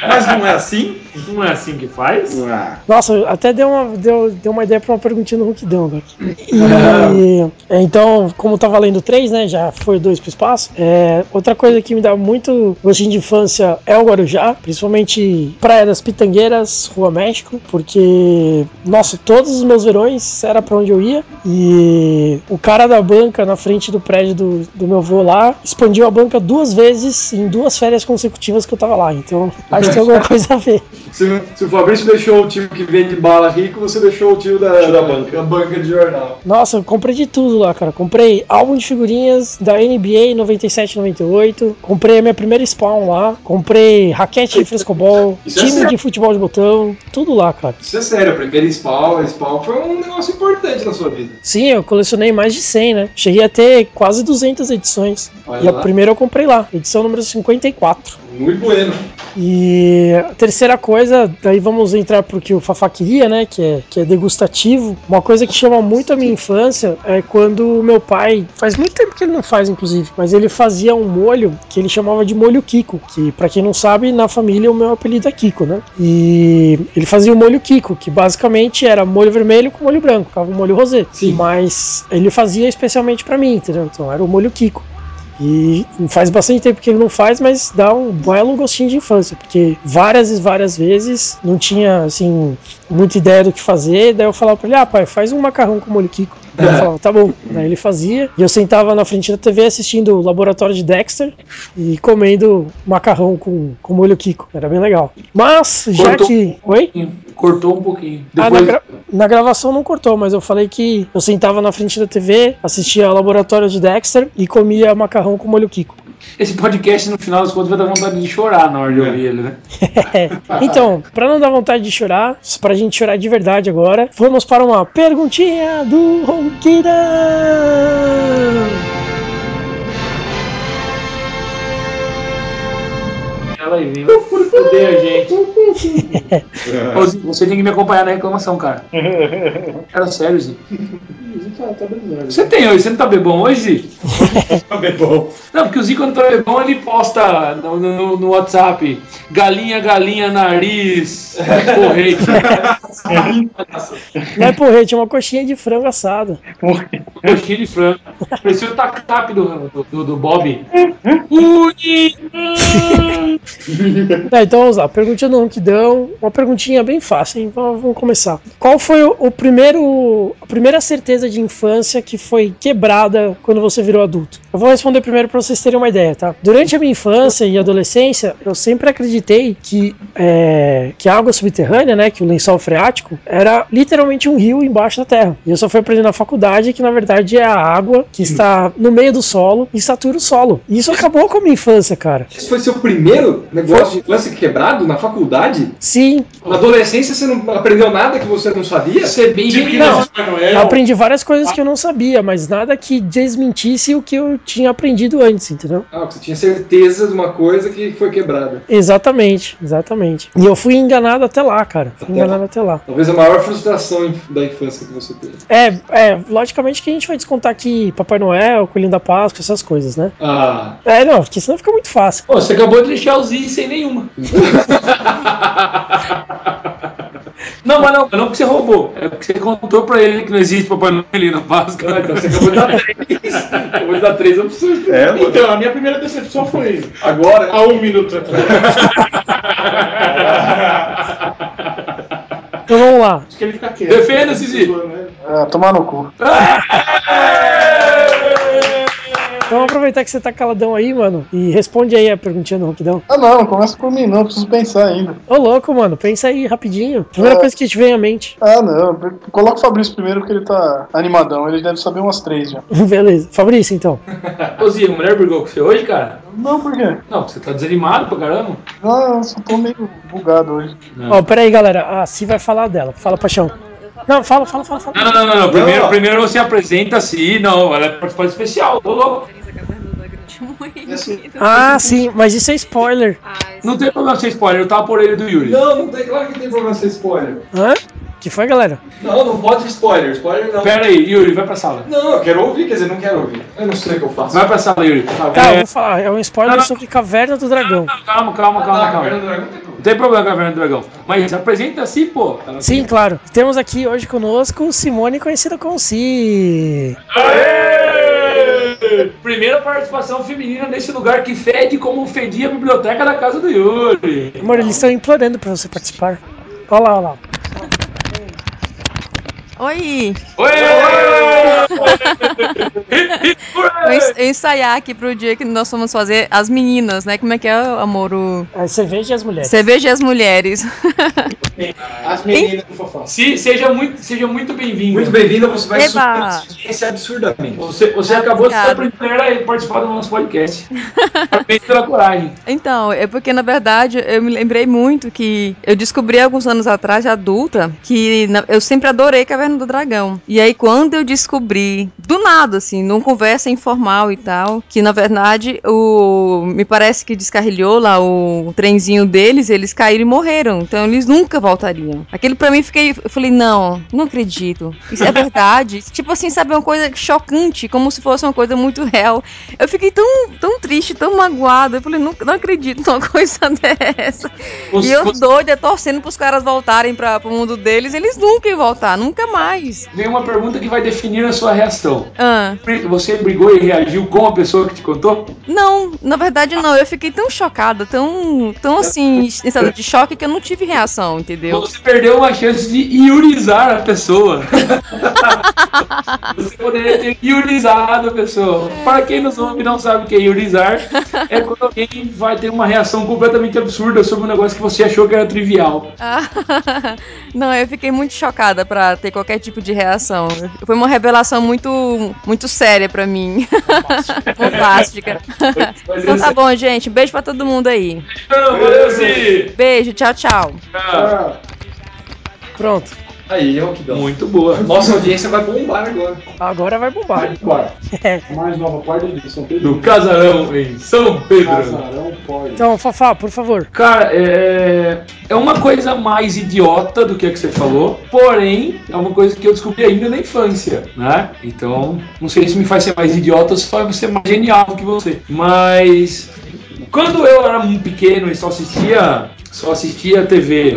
Mas não é assim? Não é assim que faz? Ah, Nossa, até deu uma, deu, deu uma ideia pra uma perguntinha no agora. E, é, então, como tá valendo três, né? Já foi dois pro espaço. É, outra coisa que me dá muito gostinho de infância é o Guarujá, principalmente Praia das Pitangueiras, Rua México, porque, nossa, todos os meus verões era pra onde eu ia. E o cara da banca na frente do prédio do, do meu avô lá expandiu a banca duas vezes em duas férias consecutivas que eu tava lá. Então, acho (laughs) que tem alguma coisa a ver. Se, se o Fabrício deixou o tio que vende bala rico, você deixou o tio da, Tio da banca. da banca de jornal. Nossa, eu comprei de tudo lá, cara. Comprei álbum de figurinhas da NBA 97 98. Comprei a minha primeira spawn lá. Comprei raquete de frescobol, (laughs) Isso é time sério? de futebol de botão, tudo lá, cara. Isso é sério, a primeira spawn, a spawn foi um negócio importante na sua vida. Sim, eu colecionei mais de 100, né? Cheguei a ter quase 200 edições. Olha e a lá. primeira eu comprei lá, edição número 54. Muito bueno. E a terceira coisa, daí vamos entrar pro que o Fafá queria, né? Que é, que é degustativo. Uma coisa que chama muito a minha infância é quando meu pai, faz muito tempo que ele não faz, inclusive, mas ele fazia um molho que ele chamava de molho Kiko, que pra quem não sabe, na família o meu apelido é Kiko, né? E ele fazia o molho Kiko, que basicamente era molho vermelho com molho branco, ficava um molho rosé. Sim. Mas ele fazia especialmente pra mim, entendeu? Então era o molho Kiko. E faz bastante tempo que ele não faz, mas dá um belo gostinho de infância, porque várias e várias vezes não tinha, assim, muita ideia do que fazer, daí eu falava pra ele, ah pai, faz um macarrão com molho Kiko. Daí ele falava, tá bom. Daí ele fazia, e eu sentava na frente da TV assistindo o Laboratório de Dexter e comendo macarrão com, com molho Kiko. Era bem legal. Mas, já Cortou. que... Oi? Cortou um pouquinho. Ah, na, Depois, gra- na gravação não cortou, mas eu falei que eu sentava na frente da TV, assistia ao Laboratório de Dexter e comia macarrão com molho Kiko. esse podcast, no final das contas, vai dar vontade de chorar na hora de ouvir ele, né? (laughs) então, pra não dar vontade de chorar, pra gente chorar de verdade agora, vamos para uma perguntinha do Ronquidão! Ela aí veio foder a gente. (laughs) Ô, Você tem que me acompanhar na reclamação, cara. (laughs) Era sério, Zi. Você tem hoje? Você não tá bebão hoje, Zi? tá bem bom. Não, porque o Zi quando tá bebão ele posta no, no- no WhatsApp galinha, galinha, nariz, porrete. Não é porrete, é uma coxinha de frango assada. Coxinha de frango. Parecia o tac-tac do, do, do, Bob. (laughs) (laughs) É, então vamos lá, perguntinha do Ronquidão, uma perguntinha bem fácil, hein? Vamos vamos começar. Qual foi o, o primeiro, a primeira certeza de infância que foi quebrada quando você virou adulto? Eu vou responder primeiro para vocês terem uma ideia, tá? Durante a minha infância e adolescência, eu sempre acreditei que, é, que a água subterrânea, né, que o lençol freático, era literalmente um rio embaixo da terra. E eu só fui aprender na faculdade que na verdade é a água que está no meio do solo e satura o solo. E isso acabou com a minha infância, cara. Esse foi seu primeiro negócio de infância quebrado na faculdade? Sim, Na adolescência você não aprendeu nada que você não sabia? Você é bem Tipo que Não. Eu aprendi várias coisas que eu não sabia, mas nada que desmentisse o que eu tinha aprendido antes, entendeu? Ah, você tinha certeza de uma coisa que foi quebrada. Exatamente, exatamente. E eu fui enganado até lá, cara. Fui Até enganado até lá. Talvez a maior frustração da infância que você teve. É, é, logicamente que a gente vai descontar aqui Papai Noel, Coelhinho da Páscoa, essas coisas, né? Ah, É, não, porque senão fica muito fácil. Pô, você acabou de deixar o Zi sem nenhuma. (laughs) Não, mas não, não porque você roubou. É porque você contou pra ele que não existe Papai Noel na Páscoa. então você acabou de dar três. acabou de dar três opções. É, mano. Então, a minha primeira decepção foi Agora, há um minuto atrás. Então vamos lá. Acho que ele fica quieto. Defenda-se, Zi. Né? Ah, tomar no cu. (laughs) aproveitar que você tá caladão aí, mano, e responde aí a perguntinha do Ronquidão. Ah, não, começa por mim, não, preciso pensar ainda. Ô, louco, mano, pensa aí rapidinho. Primeira É. coisa que te vem à mente. Ah, não, coloca o Fabrício primeiro porque ele tá animadão, ele deve saber umas três já. (laughs) Beleza. Fabrício, então. (laughs) Ô a mulher brigou com você hoje, cara? Não, por quê? Não, você tá desanimado pra caramba? Não, eu só tô meio bugado hoje. Ó, pera aí, galera. A Si vai falar dela. Fala, paixão. Não, fala, fala, fala, fala. Não, não, não, não. não. Primeiro, primeiro você apresenta assim, não, ela é participante especial. Ô, louco. Organiza a caverna da grande moída. Ah, sim, mas isso é spoiler. Ah, Não tem problema ser spoiler, eu tava por ele do Yuri. não, não tem, claro que tem problema ser spoiler. Hã? Que foi, galera? Não, não pode spoiler. Spoiler não. Pera aí, Yuri, vai pra sala. Não, eu quero ouvir, quer dizer, não quero ouvir. Eu não sei o que eu faço. Vai pra sala, Yuri. Tá, eu vou falar. É um spoiler sobre Caverna do Dragão. Calma, calma, calma, Ah, calma. Caverna do Dragão não tem problema. Não tem problema com a Caverna do Dragão. Mas se apresenta assim, pô. Sim, claro. Temos aqui hoje conosco Simone, conhecida como Si. Aê! Primeira participação feminina nesse lugar que fede como fedia a biblioteca da casa do Yuri. Amor, eles estão implorando pra você participar. Olha lá, olha lá. Oi! Oi! (laughs) Eu ensaiar aqui pro dia que nós vamos fazer as meninas, né? Como é que é, amor? O... É cerveja e as mulheres. Cerveja e as mulheres. (laughs) As meninas do fofão. Se, seja muito, seja muito bem-vindo. Muito bem-vinda, você vai esse absurdamente. Você, você acabou de ser a primeira a participar do nosso podcast. (laughs) Parabéns pela coragem. Então, é porque na verdade eu me lembrei muito que eu descobri alguns anos atrás, adulta, que eu sempre adorei Caverna do Dragão. E aí quando eu descobri, do nada, assim, numa conversa informal e tal, que na verdade o. Me parece que descarrilhou lá o trenzinho deles, eles caíram e morreram. Então eles nunca voltariam. Aquele pra mim fiquei. Eu falei, não, não acredito. Isso é (laughs) verdade. tipo assim, sabe, uma coisa chocante, como se fosse uma coisa muito real. Eu fiquei tão, tão triste, tão magoada. Eu falei, não, não acredito numa (laughs) coisa dessa. Você- e eu você- doida, torcendo pros caras voltarem pra, pro mundo deles. Eles nunca iam voltar, nunca mais. Vem uma pergunta que vai definir a sua reação. Ah, Você brigou e reagiu com a pessoa que te contou? não, na verdade não. Eu fiquei tão chocada, tão, tão assim, em estado de choque que eu não tive reação, entendeu? Você perdeu uma chance de iorizar a pessoa. Você poderia ter iorizado a pessoa. Para quem nos ouve não sabe o que é iorizar, é quando alguém vai ter uma reação completamente absurda sobre um negócio que você achou que era trivial. Ah, (laughs) não, eu fiquei muito chocada pra ter qualquer tipo de reação. Foi uma revelação muito, muito séria pra mim. Bombástica. (laughs) Então tá bom, gente. Beijo pra todo mundo aí. Valeu sim. Beijo, tchau, tchau. Ah, Pronto. Aí, eu que dou. Muito boa. Nossa audiência vai bombar agora. Agora vai bombar. (laughs) Mais nova porta de São Pedro. Do Casarão em São Pedro. Casarão pode. Então, Fafá, por favor. Cara, é, é uma coisa mais idiota do que a que você falou, porém, é uma coisa que eu descobri ainda na infância, né? Então, não sei se me faz ser mais idiota ou se faz ser mais genial do que você. Mas, quando eu era muito pequeno e só assistia, só assistia TV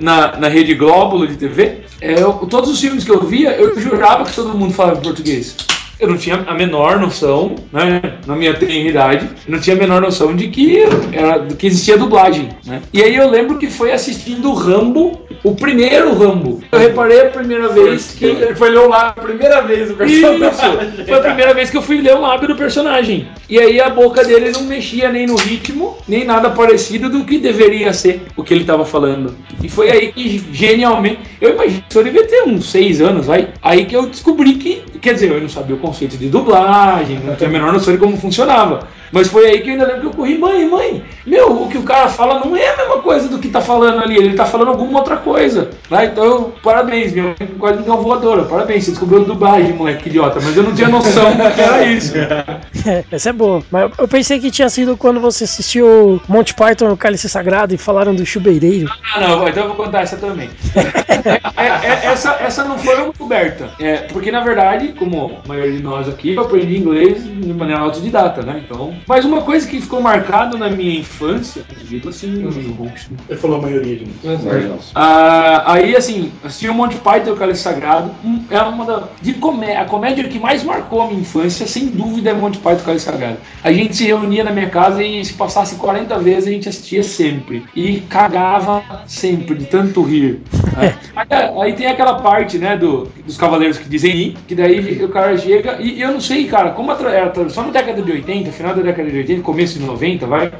na, na Rede Glóbulo de TV, é, eu- todos os filmes que eu via, eu jurava que todo mundo falava português. Eu não tinha a menor noção, né? Na minha tenridade, eu não tinha a menor noção de que era que existia dublagem, né? E aí eu lembro que foi assistindo Rambo, o primeiro Rambo. Eu reparei a primeira vez que Ele foi ler lá a primeira vez o personagem. isso! Foi a primeira vez que eu fui ler o lábio do personagem. E aí a boca dele não mexia nem no ritmo, nem nada parecido do que deveria ser o que ele tava falando. E foi aí que, genialmente, eu imagino que eu devia ter uns seis anos, vai. Aí que eu descobri que, quer dizer, eu não sabia o conceito de dublagem, não tinha a menor noção de como funcionava. Mas foi aí que eu ainda lembro que eu corri, mãe, mãe, meu, o que o cara fala não é a mesma coisa do que tá falando ali, ele tá falando alguma outra coisa. Né? Então, parabéns, minha mãe quase me deu uma voadora, parabéns, você descobriu dublagem, moleque que idiota, mas eu não tinha noção do que era isso. É, (laughs) essa é boa. Mas eu pensei que tinha sido quando você assistiu Monty Python, o Cálice Sagrado, e falaram do chubeireiro. Ah, não, então eu vou contar essa também. É, é, essa, essa não foi uma coberta. É, porque, na verdade, como a maioria de nós aqui, eu aprendi inglês de maneira autodidata, né? Então. Mas uma coisa que ficou marcada na minha infância, digo assim, no rosto. Ele falou a maioria de nós. Ah, aí, assim, assisti o Monty Python, o Cálice Sagrado. hum, É uma da. De comé a comédia que mais marcou a minha infância, sem dúvida, é Monty Python, o Cálice Sagrado. A gente se reunia na minha casa e se passasse 40 vezes a gente assistia sempre. E cagava sempre, de tanto rir. né? (laughs) Aí, aí tem aquela parte, né, do, dos cavaleiros que dizem i, que daí o cara chega. E eu não sei, cara, como a tra- era a tradução na década de 80, final da década de 80, começo de 90, vai.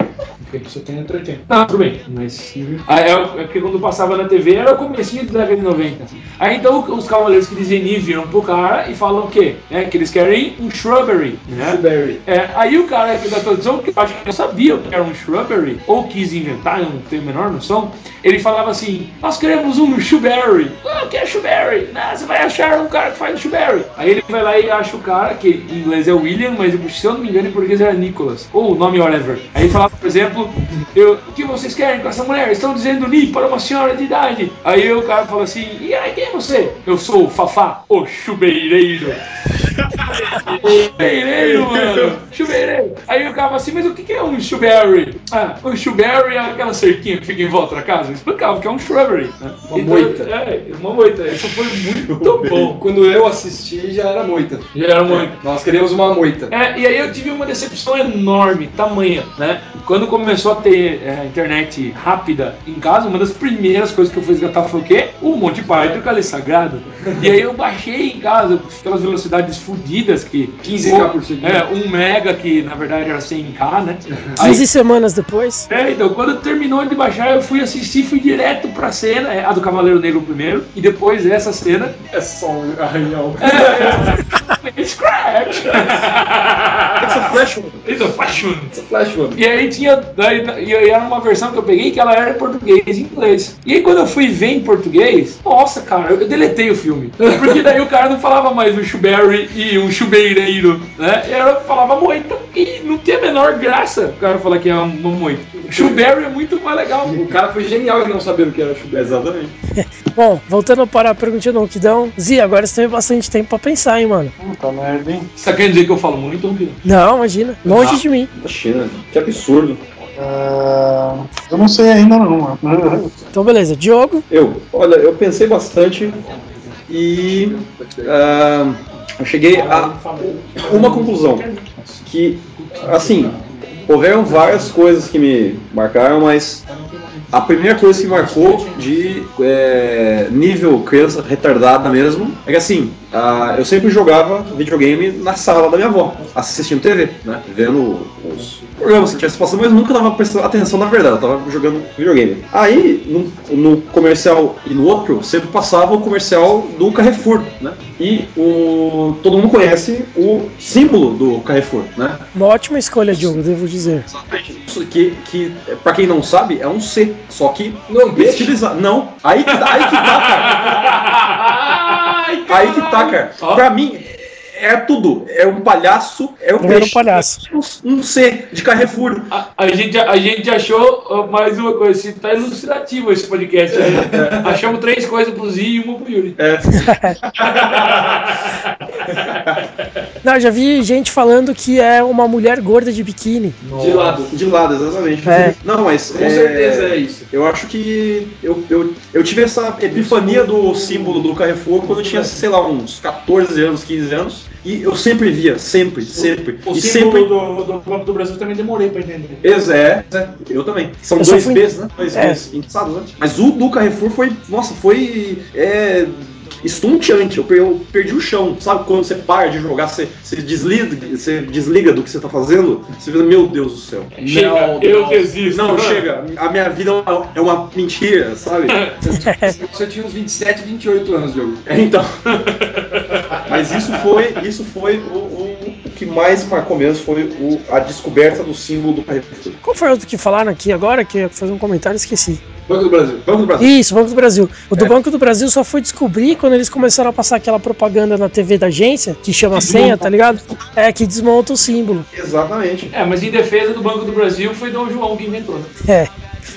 Você tem entre 80. Não, tudo bem, mas. Ah, é, é porque quando passava na TV era o comecinho da década de 90. Aí então os cavaleiros que dizem Ni viram pro cara e falam o quê? É, que eles querem um shrubbery, né? Shrubbery. É, aí o cara aqui da tradução, que eu acho que não sabia o que era um shrubbery, ou quis inventar, eu não tenho a menor noção, ele falava assim: Nós queremos um shrubbery. Ah, o que é shrubbery? Ah, você vai achar um cara que faz shrubbery. Aí ele vai lá e acha o cara, que em inglês é William, mas se eu não me engano em português era Nicholas, ou o nome whatever. Aí ele falava, por exemplo, exemplo, eu, o que vocês querem com essa mulher? Estão dizendo ni para uma senhora de idade. Aí o cara fala assim, e aí, quem é você? Eu sou o Fafá, o chubeireiro. chubeireiro, mano. Chubeireiro. Aí o cara fala assim, mas o que é um shrubbery? Ah, um shrubbery é aquela cerquinha que fica em volta da casa. Eu explicava que é um shrubbery. Né? Uma moita. É, uma moita. Isso foi muito bom. Quando eu assisti já era moita. Já era muito. Nós queríamos uma moita. É, e aí eu tive uma decepção enorme, tamanha, né? Quando começou a ter é, internet rápida em casa, uma das primeiras coisas que eu fui resgatar foi o quê? O Monty Python e o Cali Sagrado. E aí eu baixei em casa aquelas velocidades fodidas que... 15K por segundo. É, 1 mega, que na verdade era 100k, né? (laughs) 15 semanas depois. É, então, quando terminou de baixar, eu fui assistir, fui direto pra cena, é, a do Cavaleiro Negro primeiro, e depois essa cena. É só um arranhão. (laughs) É, Scratch! It's a flash one. It's a fashion. Essa flash one. E aí tinha. Daí, e aí era uma versão que eu peguei que ela era em português e inglês. E aí quando eu fui ver em português, nossa, cara, eu, eu deletei o filme. (laughs) Porque daí o cara não falava mais um chuberry e um chubeireiro, né? E Ela falava moita. E não tem a menor graça o cara falar que é uma moita. Chuberry é muito mais legal. O cara foi genial em não saber o que era chubé. Exatamente. (laughs) Bom, voltando para a perguntinha do Ronquidão. Zi, agora você teve bastante tempo pra pensar, hein, mano. Puta merda, hein? Você tá querendo dizer que eu falo muito, Rodrigo? Não, imagina. Longe de mim. China. Que absurdo. Ah, eu não sei ainda não. (laughs) Então, beleza. Diogo. Eu, olha, eu pensei bastante e ah, eu cheguei a uma conclusão que, assim, houveram várias coisas que me marcaram, mas a primeira coisa que marcou de é, nível criança retardada mesmo é que assim, eu sempre jogava videogame na sala da minha avó, assistindo TV, né? Vendo os programas que tivesse passando, mas nunca tava prestando atenção na verdade, eu tava jogando videogame. Aí, no, no comercial e no outro, sempre passava o comercial do Carrefour, né? E o, todo mundo conhece o símbolo do Carrefour, né? Uma ótima escolha, Diogo, devo dizer. Que, que pra quem não sabe, é um C, só que Não, peixe? estilizado. Não, aí que, aí que tá, cara. Ai, Aí que tá, cara. Ó. Pra mim, é tudo. É um palhaço, é um era um peixe. palhaço. Um, um C de Carrefour. A, a gente, a gente achou mais uma coisa, assim, tá ilustrativo esse podcast. Né? Achamos três coisas pro Zi e uma pro Yuri. É, (laughs) (laughs) (laughs) Não, eu já vi gente falando que é uma mulher gorda de biquíni. De lado. de lado, exatamente. É. Não, mas. Com certeza é isso. Eu acho que eu, eu, eu tive essa epifania do símbolo do Carrefour quando eu tinha, sei lá, uns 14 anos, 15 anos. E eu sempre via, sempre, sempre. O e símbolo sempre. do, do Banco do Brasil também demorei pra entender. Ex- É, é, eu também. São Eu dois fui- Bs, né? Dois É. Bs fixados, né? Mas o do Carrefour foi, nossa, foi é, estonteante. Eu, per- eu perdi o chão. Sabe quando você para de jogar, você, você, desliga, você desliga do que você tá fazendo? Você vê, meu Deus do céu. Chega, Não, eu não. desisto. Não, chega. A minha vida é uma, é mentira, sabe? (laughs) Você tinha uns 27, 28 anos, Diogo. É, então. (laughs) Mas isso foi, isso foi o- o que mais marcou mesmo, foi o- a descoberta do símbolo do Carrefour. Qual foi o outro que falaram aqui agora? Que eu ia fazer um comentário e esqueci. Banco do Brasil. Vamos no Brasil. Isso, Banco do Brasil. O do É. Banco do Brasil só foi descobrir quando eles começaram a passar aquela propaganda na TV da agência, que chama senha, tá ligado? É, que desmonta o símbolo. Exatamente. É, mas em defesa do Banco do Brasil foi Dom João que inventou. Né? É.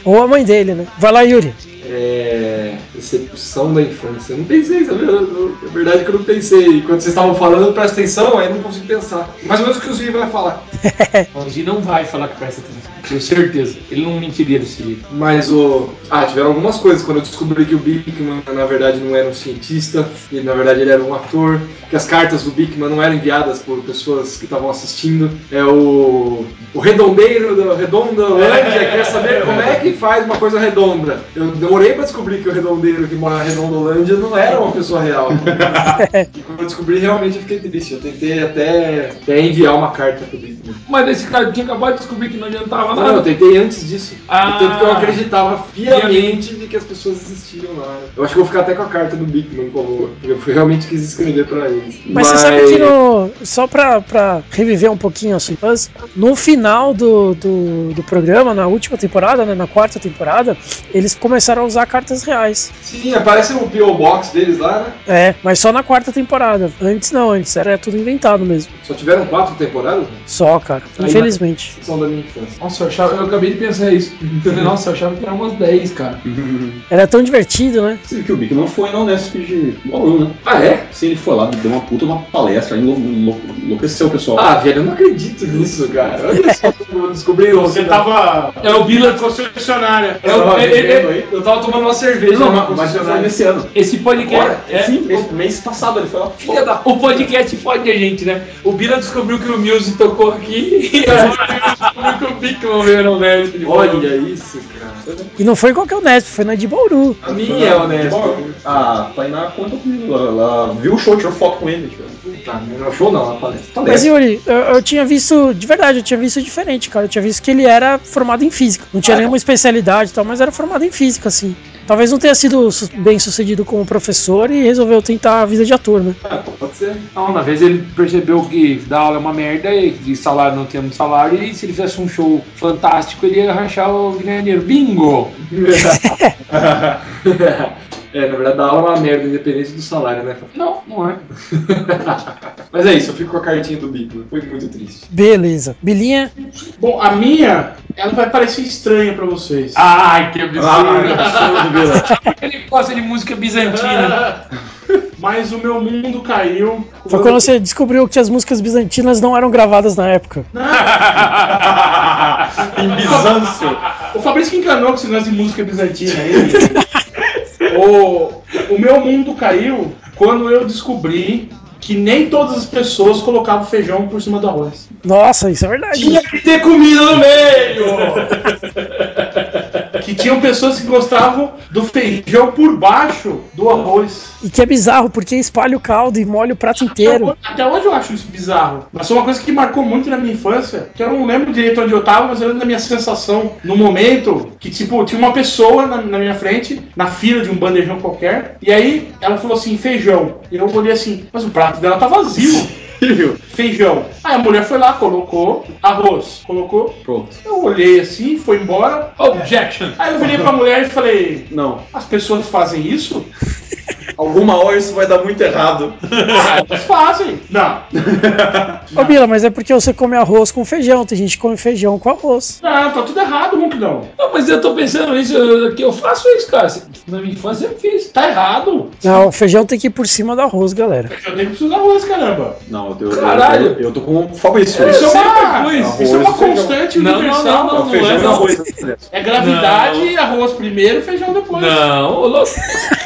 Ou a mãe dele, né? Vai lá, Yuri. É. Decepção da infância. Eu não pensei, sabe? É verdade que eu não pensei. E Quando vocês estavam falando, eu presto atenção, aí eu não consigo pensar. Mais ou menos o que o Zui vai falar. (laughs) O Zi não vai falar que presta atenção. Tenho certeza. Ele não mentiria desse jeito. Mas o. Ah, tiveram algumas coisas. Quando eu descobri que o Bickman, na verdade, não era um cientista, e na verdade ele era um ator, que as cartas do Bickman não eram enviadas por pessoas que estavam assistindo. É o. O redondeiro do Redondolândia quer saber como é que faz uma coisa redonda. Eu demorei pra descobrir que o redondeiro que mora na Redondolândia não era uma pessoa real. (laughs) e quando eu descobri, realmente eu fiquei triste. Eu tentei até, até enviar uma carta pro Bickman. Mas esse cara tinha acabado de descobrir que não adiantava Não, eu nada. tentei antes disso. Ah. Tanto que eu acreditava fiamente de que as pessoas existiam lá. Eu acho que eu vou ficar até com a carta do Bickman como porque eu realmente quis escrever pra eles. Mas, você sabe que no. Só pra, pra reviver um pouquinho a sua infância, no final do, do, do programa, na última temporada, né, na quarta temporada, eles começaram a usar cartas reais. Sim, aparece o P.O. Box deles lá, né? É, mas só na quarta temporada. Antes não, antes era tudo inventado mesmo. Só tiveram quatro temporadas? né? Só, cara. Infelizmente. São da minha infância. Nossa, eu, achava, eu acabei de pensar isso. (laughs) Nossa, eu achava que era umas 10, cara. (laughs) Era tão divertido, né? Viu que o Bico não foi na Unesp de Bauru, né? Ah, é? Sim, ele foi lá, deu uma puta uma palestra, enlou- enlou- enlouqueceu o pessoal. Ah, velho, eu não acredito nisso, cara. Olha só (laughs) como eu descobri Você tava É o Bila. Concessionária. Eu, eu, eu, eu- eu tava tomando uma cerveja. Não, na mas, foi nesse ano. Esse podcast. Agora? é, Sim, mês, mês passado ele foi lá. Filha da- O podcast fode a gente, né? O Bila descobriu que o Muse tocou aqui (laughs) e agora descobriu que o Bigman veio no Bauru. Olha isso, cara. E não foi qualquer Unesp, foi na de Bauru. A minha é honesta. Ah, Tainá conta comigo. Ela, ela viu o show, tirou foto com ele. Tipo. Tá, não show não, a palestra. Mas Yuri, eu, eu tinha visto, de verdade, eu tinha visto diferente, cara. Eu tinha visto que ele era formado em física. Não tinha nenhuma especialidade e tal, mas era formado em física, assim. Talvez não tenha sido bem sucedido como professor e resolveu tentar a vida de ator, né? Ah, pode ser. Não, na vez ele percebeu que dar aula é uma merda e de salário não muito salário e se ele fizesse um show fantástico ele ia o dinheiro. Bingo! (laughs) (laughs) É, na verdade, dar aula é uma merda, independente do salário, né? Não, não é. (laughs) Mas é isso, eu fico com a cartinha do bico. Foi muito triste. Beleza. Bilinha, Bom, a minha, ela vai parecer estranha pra vocês. Ai, que absurdo! Ah, (laughs) ele gosta de música bizantina. (laughs) Mas o meu mundo caiu. foi quando você descobriu que as músicas bizantinas não eram gravadas na época. em Bizâncio. O Fabrício que enganou com esse negócio de música bizantina aí. O, o meu mundo caiu quando eu descobri que nem todas as pessoas colocavam feijão por cima do arroz. Nossa, isso é verdade. Tinha que ter comida no meio! (laughs) que tinham pessoas que gostavam do feijão por baixo do arroz. E que é bizarro, porque espalha o caldo e molha o prato inteiro. Até hoje eu acho isso bizarro. Mas foi uma coisa que marcou muito na minha infância. Que eu não lembro direito onde eu tava, mas eu lembro da minha sensação no momento que, tipo, tinha uma pessoa na, na minha frente, na fila de um bandejão qualquer. E aí ela falou assim: feijão. E eu olhei assim, mas o prato dela tá vazio. Feijão. Aí a mulher foi lá, colocou arroz. Colocou. Pronto. Eu olhei assim, foi embora. Objection! Aí eu virei pra mulher e falei: Não. as pessoas fazem isso? Alguma hora isso vai dar muito errado. Ah, elas fazem. Não. (laughs) Ô Bila, mas é porque você come arroz com feijão. Tem gente que come feijão com arroz. Não, tá tudo errado, Ronquidão. Não, mas eu tô pensando nisso, eu- que eu faço isso, cara. Na minha infância eu fiz. Tá errado. Não, o feijão tem que ir por cima do arroz, galera. Eu tenho que precisar de arroz, caramba. Não, eu, Caralho. eu, eu tô com o Fabrício. Isso é uma, isso é uma constante Não, não, universal. não, não, não feijão é e não. arroz. É gravidade, arroz primeiro, feijão depois. Não, ô louco. (laughs)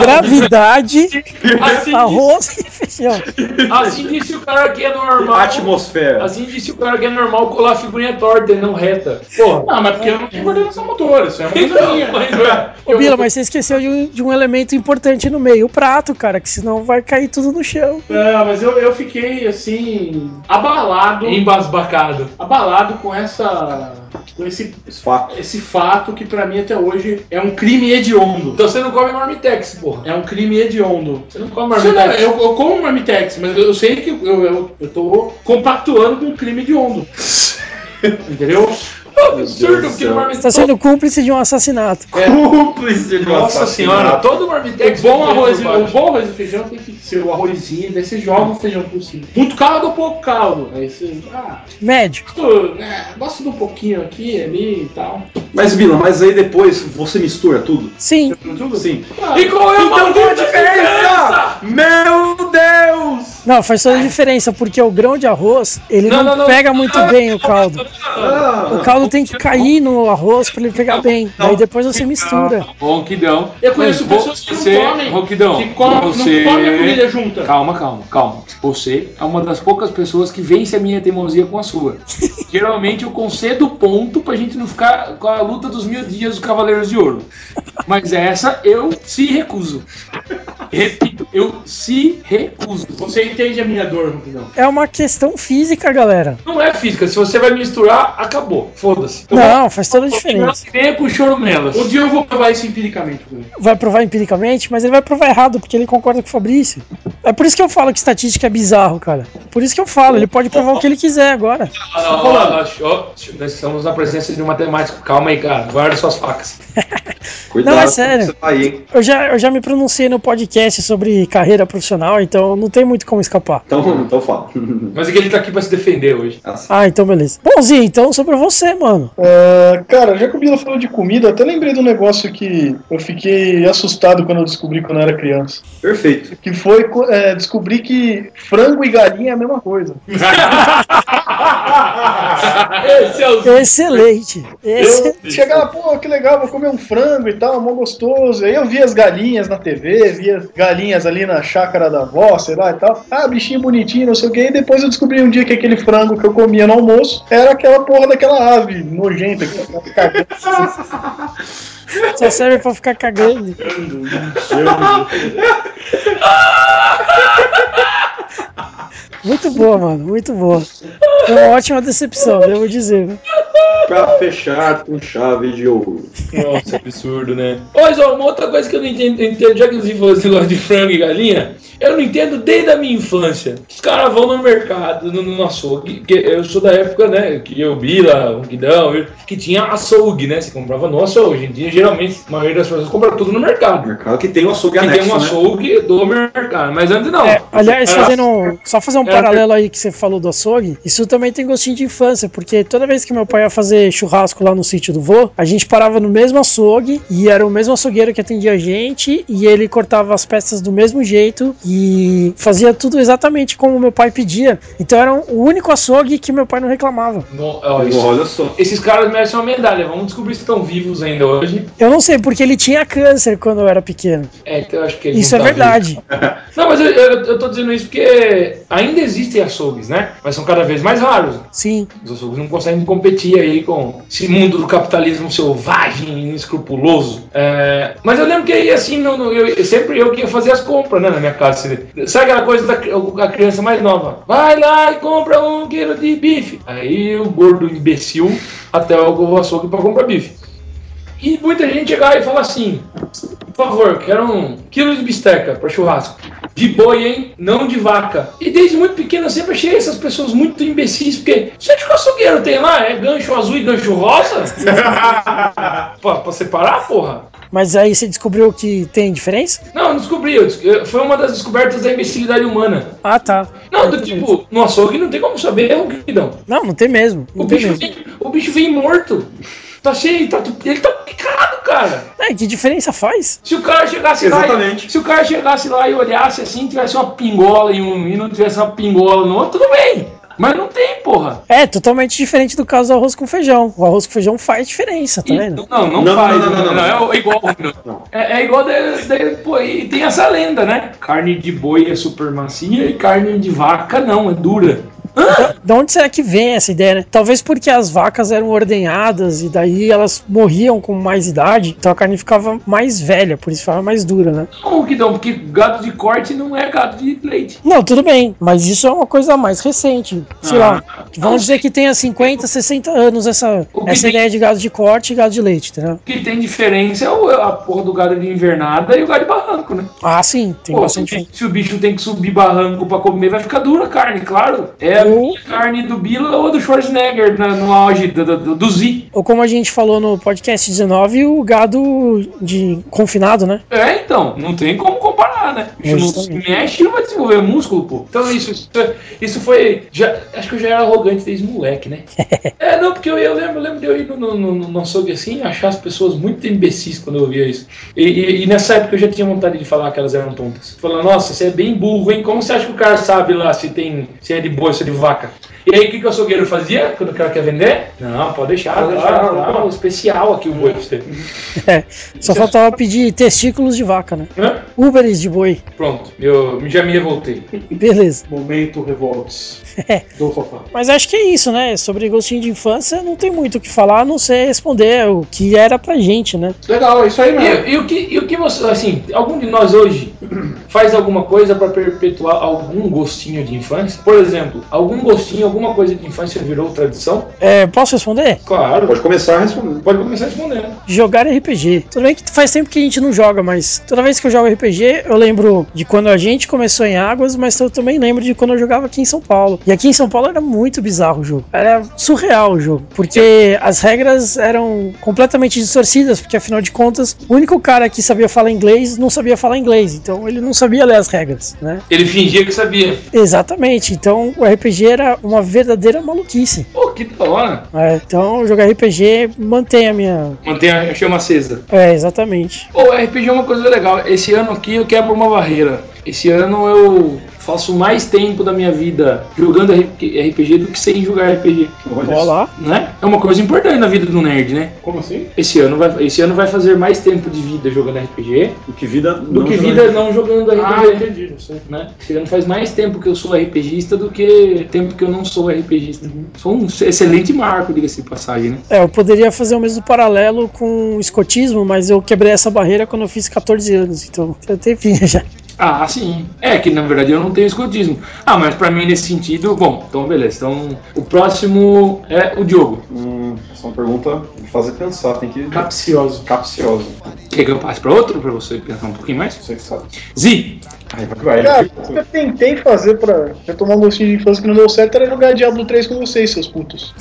Gravidade, Assim, arroz e feijão. assim disse o cara que é normal. Atmosfera. Assim disse o cara que é normal colar a figurinha torta e não reta. Porra. Não, mas porque eu não tenho coordenação motora, isso é uma coisa Então, minha. (laughs) mas, ué, Ô Bila, mas você esqueceu de um, de um elemento importante no meio, o prato, cara, que senão vai cair tudo no chão. Não, mas eu, eu fiquei assim, abalado, Embasbacado. abalado com essa. Com esse, Esse fato. esse fato que pra mim até hoje é um crime hediondo. Então você não come marmitex, porra. É um crime hediondo. Você não come Você não, marmitex. eu, eu como marmitex, mas eu, eu sei que eu, eu, eu tô compactuando com um crime hediondo. (laughs) Entendeu? Absurdo, Você marmitex. tá sendo cúmplice de um assassinato. Cúmplice de Nossa senhora, todo O marmitex. bom, arroz, o bom arroz e feijão tem que ser o arrozinho, daí você joga o feijão por cima. Muito caldo ou pouco caldo? Aí você. Ah, Médio. gosto, né, gosto de um pouquinho aqui, ali e tal. Mas, Bila, mas aí depois você mistura tudo? Sim. Tudo Sim. Ah, E qual é a Então a diferença? Meu Deus! Não, faz toda a diferença, porque o grão de arroz, ele não, Não, não, não. pega muito bem o caldo. Ah, O caldo tem que cair no arroz pra ele pegar bem. Daí depois você mistura. Ronquidão. Eu conheço Mas pessoas que você, não comem. Ronquidão, que come, você... não comem a comida junta. Calma, calma, calma. Você é uma das poucas pessoas que vence a minha teimosia com a sua. (laughs) Geralmente eu concedo ponto pra gente não ficar com a luta dos mil dias dos Cavaleiros de Ouro. Mas essa eu se recuso. Repito, eu se recuso. Vocês entende a minha dor, Rupidão. É uma questão física, galera. Não é física. Se você vai misturar, acabou. Foda-se. Não, faz toda a diferença. Venha com chorumelas. Um dia eu vou provar isso empiricamente. Vai provar empiricamente, mas ele vai provar errado, porque ele concorda com o Fabrício. É por isso que eu falo que estatística é bizarro, cara. Por isso que eu falo, ele pode provar o que ele quiser agora. Ah, não, não, não, ó, Nós estamos na presença de um matemático. Calma aí, cara. Guarda suas facas. Cuidado (laughs) Não, é sério. Você vai, hein? Eu já, eu já me pronunciei no podcast sobre carreira profissional, então não tem muito como escapar. Então, então fala. Mas é que ele tá aqui pra se defender hoje. Ah, então beleza. Bonzinho, então sobre você, mano. É, cara, já que o Bila falou de comida, até lembrei de um negócio que eu fiquei assustado quando eu descobri quando eu era criança. Perfeito. Que foi é, descobrir que frango e galinha é a mesma coisa. (laughs) Esse é o. Excelente. Excelente. Eu chegava, pô, que legal, vou comer um frango e tal, mó gostoso. Aí eu via as galinhas na TV, via as galinhas ali na chácara da avó, sei lá e tal. Ah, bichinho bonitinho, não sei o quê. E depois eu descobri um dia que aquele frango que eu comia no almoço era aquela porra daquela ave nojenta que tá cagando. Só serve pra ficar cagando. Muito boa, mano, muito boa. Foi uma ótima decepção, devo dizer. viu? Pra fechar com chave de ouro. Nossa, absurdo, né? Olha só, uma outra coisa que eu não entendo, entendo já que você falou esse negócio de frango e galinha, eu não entendo desde a minha infância. Os caras vão no mercado, no, no açougue, que eu sou da época, né, que eu vi lá, o Guidão, que tinha açougue, né? Você comprava no açougue. Hoje em dia, geralmente, a maioria das pessoas compra tudo no mercado. Mercado que tem um açougue Que tem anexo, um né? açougue do mercado. Mas antes não. É, aliás, fazendo. Só fazer um Era- paralelo aí que você falou do açougue, isso também tem gostinho de infância, porque toda vez que meu pai ia fazer churrasco lá no sítio do vô, a gente parava no mesmo açougue e era o mesmo açougueiro que atendia a gente e ele cortava as peças do mesmo jeito e fazia tudo exatamente como meu pai pedia. Então era o único açougue que meu pai não reclamava. No- Olha só. esses caras merecem uma medalha. Vamos descobrir se estão vivos ainda hoje. Eu não sei, porque ele tinha câncer quando eu era pequeno. É, então eu acho que Isso é tá verdade. Não, mas eu, eu, eu tô dizendo isso porque ainda existem açougues, né? Mas são cada vez mais raros. Sim. Os açougues não conseguem competir aí com esse mundo do capitalismo selvagem e inescrupuloso. É, mas eu lembro que aí, assim, no, no- eu, sempre eu que ia fazer as compras, né, na minha casa. Sabe aquela coisa da criança mais nova? Vai lá e compra um quilo de bife. Aí o gordo imbecil até o açougue pra comprar bife. E muita gente chegava e fala assim: por favor, quero um quilo de bisteca para churrasco. De boi, hein? Não de vaca. E desde muito pequeno eu sempre achei essas pessoas muito imbecis, porque você acha que o açougueiro tem lá? É gancho azul e gancho rosa? (laughs) pra, pra separar, porra? Mas aí você descobriu que tem diferença? Não, eu não descobri. eu des- eu- Foi uma das descobertas da imbecilidade humana. Ah, tá. Não, do tipo, no açougue não tem como saber, o que não. Não, não tem mesmo. O Não tem bicho, mesmo. vem, o bicho vem morto. Tá cheio, tá, ele tá picado, cara. É, que diferença faz? Se o cara chegasse lá, Exatamente. e, se o cara chegasse lá e olhasse assim, tivesse uma pingola em um e não tivesse uma pingola no outro, tudo bem. Mas não tem, porra. É, totalmente diferente do caso do arroz com feijão. O arroz com feijão faz diferença, tá E- vendo? não, não, Não, faz. não, não, não, não. é igual. É, é igual de, de- pô, e tem essa lenda, né? Carne de boi é super macia e carne de vaca não, é dura. De onde será que vem essa ideia, né? Talvez porque as vacas eram ordenhadas e daí elas morriam com mais idade, então a carne ficava mais velha, por isso ficava mais dura, né? Não, que não, porque gado de corte não é gado de leite. Não, tudo bem, mas isso é uma coisa mais recente. Sei Ah. lá, vamos dizer que tenha 50, 60 anos essa, essa tem- ideia de gado de corte e gado de leite, entendeu? O que tem diferença é o- a porra do gado de invernada e o gado de barranco, né? Ah, sim, tem Pô, bastante. se o bicho tem que subir barranco pra comer, vai ficar dura a carne, claro. É minha carne do Bila ou do Schwarzenegger na- no auge do, do, do Z. Ou como a gente falou no podcast 19, o gado de confinado, né? É, então, não tem como comparar, né? O bicho não se mexe e não vai desenvolver músculo, pô. Então isso, isso, isso foi. Já, acho que eu já era arrogante desde moleque, né? (laughs) é, não, porque eu, eu lembro, eu lembro de eu ir no, no, no, no açougue assim achar as pessoas muito imbecis quando eu ouvia isso. E, e- e nessa época eu já tinha vontade de falar que elas eram tontas. Falando, nossa, você é bem burro, hein? Como você acha que o cara sabe lá se tem se é de ou se é de vaca? E aí o que, que o açougueiro fazia quando o cara quer vender? Não, pode deixar, Pode deixar, lá, o especial aqui o boi pra você. É, só faltava pedir testículos de vaca, né? Hã? Uberes de boi. Pronto, eu já me revoltei. Beleza. Momento revolts. É. Do. Mas acho que é isso, né? Sobre gostinho de infância, não tem muito o que falar, a não ser responder o que era pra gente, né? Legal, é isso aí mesmo. E, e o que, e o que você, assim, algum de nós hoje faz alguma coisa pra perpetuar algum gostinho de infância? Por exemplo, algum gostinho, alguma coisa de infância virou tradição? É, posso responder? Claro. Pode começar respondendo. Pode começar respondendo. Jogar RPG. Tudo bem que faz tempo que a gente não joga, mas toda vez que eu jogo RPG, eu lembro de quando a gente começou em Águas, mas eu também lembro de quando eu jogava aqui em São Paulo. E aqui em São Paulo era muito bizarro o jogo. Era surreal o jogo, porque as regras eram completamente distorcidas, porque afinal de contas, o único cara que sabia falar inglês não sabia falar inglês, então ele não sabia ler as regras, né? Ele fingia que sabia. Exatamente, então o RPG era uma verdadeira maluquice. Pô, que da hora. É, então jogar RPG mantém a minha. Mantém a chama acesa. É, exatamente. Pô, RPG é uma coisa legal. Esse ano aqui eu quebro uma barreira. Esse ano eu faço mais tempo da minha vida jogando RPG do que sem jogar RPG. Olha lá. Né? É uma coisa importante na vida do nerd, né? Como assim? Esse ano vai, esse ano vai fazer mais tempo de vida jogando RPG Do que vida. do não que jogando. vida não jogando RPG. Ah, entendi, não sei. né? Esse ano faz mais tempo que eu sou RPGista do que tempo que eu não sou RPGista. Sou um excelente marco, diga-se de passagem, né? É, eu poderia fazer o mesmo paralelo com o escotismo, mas eu quebrei essa barreira quando eu fiz 14 anos, então já tem já. Ah, sim. É que na verdade eu não tenho escotismo. Ah, mas pra mim nesse sentido, bom, então beleza. Então o próximo é o Diogo. Hum, essa é uma pergunta de fazer pensar, tem que. Capcioso. Capciosa. Quer que eu passe pra outro pra você pensar um pouquinho mais? Você que sabe. Zi! Aí vai, Cara, o que eu tentei fazer pra retomar um gostinho de infância que não deu certo era jogar Diablo 3 com vocês, (laughs) seus putos.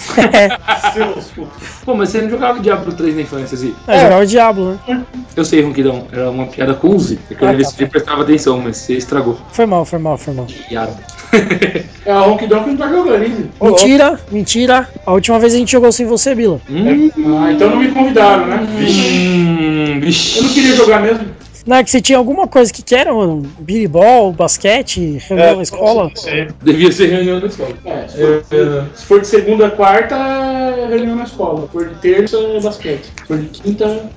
Pô, mas você não jogava Diablo 3 na infância, Zi? É, jogava o Diablo, né? Eu sei, Ronquidão, era uma piada com o Zi. É que eu Ah, tá. prestava atenção, mas você estragou. Foi mal, foi mal, foi mal. Piada. (laughs) É a Honky Donk não tá jogando, hein? Mentira, mentira. A última vez a gente jogou sem você, Bila. Hum, Ah, então não me convidaram, né? hum, vixe. Eu não queria jogar mesmo. Não, é que você tinha alguma coisa que quer, mano? Biribol, basquete, reunião na escola. Devia ser reunião da escola. É, se for, se for de segunda a quarta, é reunião na escola. Se for de terça, é basquete. Se for de quinta,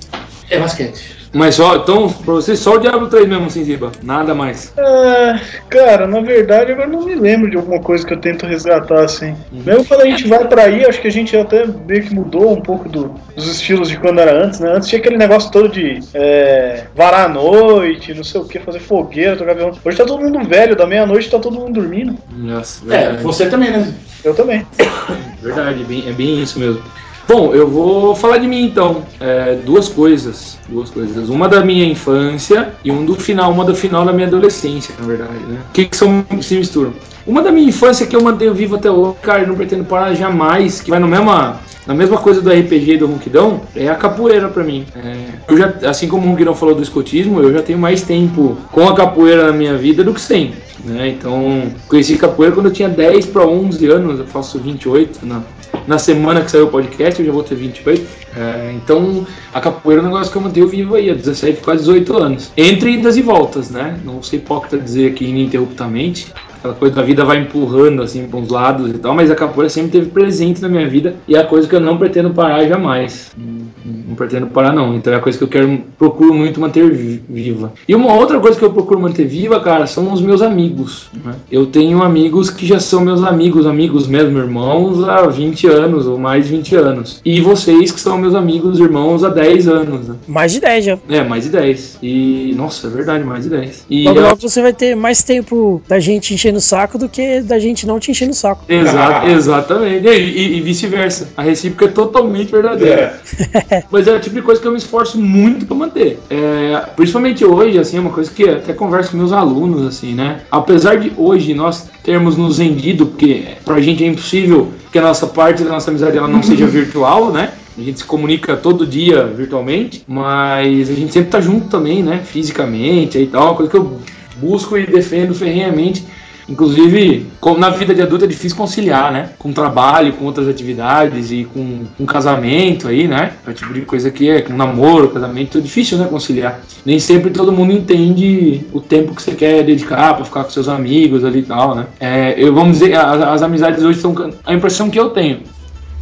é basquete. Mas só, então, pra você, só o Diablo 3 mesmo, assim, Ziba. Nada mais. Ah, cara, na verdade agora não me lembro de alguma coisa que eu tento resgatar assim. Mesmo quando a gente vai pra aí, acho que a gente até meio que mudou um pouco do- dos estilos de quando era antes, né? Antes tinha aquele negócio todo de é, varar a noite, não sei o que, fazer fogueira, tocar violão. Hoje tá todo mundo velho, da meia-noite tá todo mundo dormindo. Nossa, É, verdade. você também, né? Eu também. (coughs) Verdade, é bem, é bem isso mesmo. Bom, eu vou falar de mim então. É, duas coisas. Duas coisas. Uma da minha infância e um do final, uma do final da minha adolescência, na verdade, né? O que, que são se misturam? Uma da minha infância que eu mantenho vivo até hoje, cara, não pretendo parar jamais, que vai na mesma, na mesma coisa do RPG e do Ronquidão, é a capoeira pra mim. É, eu já, assim como o Ronquidão falou do escotismo, eu já tenho mais tempo com a capoeira na minha vida do que sem. Né? Então, conheci capoeira quando eu tinha 10 para 11 anos, eu faço 28 na, na semana que saiu o podcast, eu já vou ter 28. É, então, a capoeira é um negócio que eu mantenho vivo aí há 17, quase 18 anos. Entre idas e voltas, né? Não sei hipócrita dizer aqui ininterruptamente. Aquela coisa da vida vai empurrando assim para uns lados e tal, mas a capoeira sempre teve presente na minha vida e é a coisa que eu não pretendo parar jamais. Não, pretendo parar não. Então é a coisa que eu quero, procuro muito manter vi- viva. E uma outra coisa que eu procuro manter viva, cara, são os meus amigos. né? Eu tenho amigos que já são meus amigos, amigos mesmo, irmãos há 20 anos ou mais de 20 anos. E vocês que são meus amigos, irmãos há 10 anos. Né? Mais de 10 já. É, mais de 10. E, nossa, é verdade, mais de 10. E Logo, logo você vai ter mais tempo da gente enchendo o saco do que da gente não te enchendo o saco. Exa- (laughs) exatamente. E, e- e vice-versa. A recíproca é totalmente verdadeira. (laughs) Mas é o tipo de coisa que eu me esforço muito pra manter. É, principalmente hoje, assim, é uma coisa que até converso com meus alunos, assim, né? Apesar de hoje nós termos nos vendido, porque pra gente é impossível que a nossa parte da nossa amizade ela não (laughs) seja virtual, né? A gente se comunica todo dia virtualmente, mas a gente sempre tá junto também, né? Fisicamente e tal, uma coisa que eu busco e defendo ferrenhamente. Inclusive, na vida de adulto é difícil conciliar, né? Com trabalho, com outras atividades e com um casamento aí, né? É o tipo de coisa que é com namoro, casamento, é difícil, né? Conciliar. Nem sempre todo mundo entende o tempo que você quer dedicar pra ficar com seus amigos ali e tal, né? É, eu vamos dizer, as, as amizades hoje são. A impressão que eu tenho,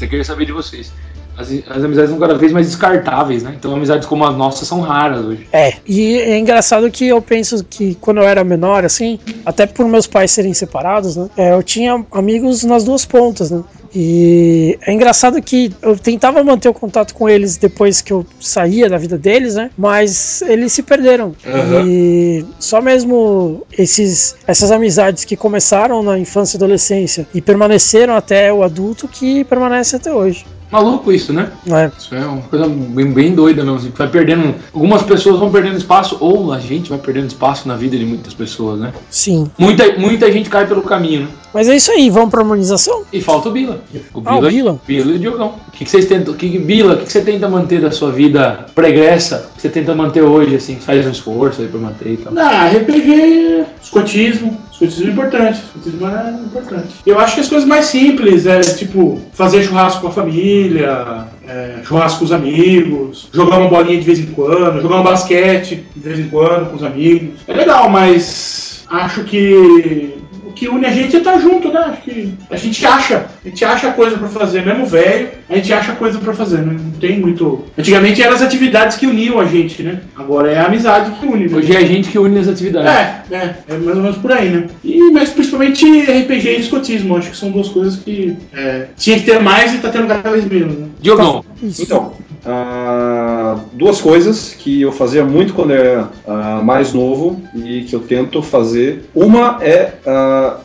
eu queria saber de vocês. As, as amizades são cada vez mais descartáveis, né? Então amizades como as nossas são raras hoje. É, e é engraçado que eu penso que quando eu era menor, assim, até por meus pais serem separados, né, é, eu tinha amigos nas duas pontas, né? E é engraçado que eu tentava manter o contato com eles depois que eu saía da vida deles, né? Mas eles se perderam. E só mesmo esses, essas amizades que começaram na infância e adolescência e permaneceram até o adulto que permanecem até hoje. Maluco isso, né? É. Isso é uma coisa bem, bem doida mesmo. assim, Vai perdendo. Algumas pessoas vão perdendo espaço, ou a gente vai perdendo espaço na vida de muitas pessoas, né? Sim. Muita, muita gente cai pelo caminho, né? Mas é isso aí, vamos pra harmonização? E falta o Bila. O Ah, o Bila. Bila e o Diogão. O que, que vocês tentam. Que- Bila, o que, que você tenta manter da sua vida pregressa? O que você tenta manter hoje, assim? Faz um esforço aí pra manter e tal. Ah, RPG, escotismo. Escotismo é importante. Escotismo é importante. Eu acho que as coisas mais simples é tipo fazer churrasco com a família, é, churrasco com os amigos, jogar uma bolinha de vez em quando, jogar um basquete de vez em quando com os amigos. É legal, mas acho que que une a gente é estar junto, né? Acho que a gente acha, a gente acha coisa pra fazer, mesmo velho, a gente acha coisa pra fazer, né? não tem muito. Antigamente eram as atividades que uniam a gente, né? Agora é a amizade que une. né? Hoje é a gente que une as atividades. É, é, é mais ou menos por aí, né? E, mas principalmente RPG e escotismo, acho que são duas coisas que é, tinha que ter mais e tá tendo cada vez menos, né? Diogão, Isso. Então, ah, duas coisas que eu fazia muito quando eu era ah, mais novo e que eu tento fazer. Uma é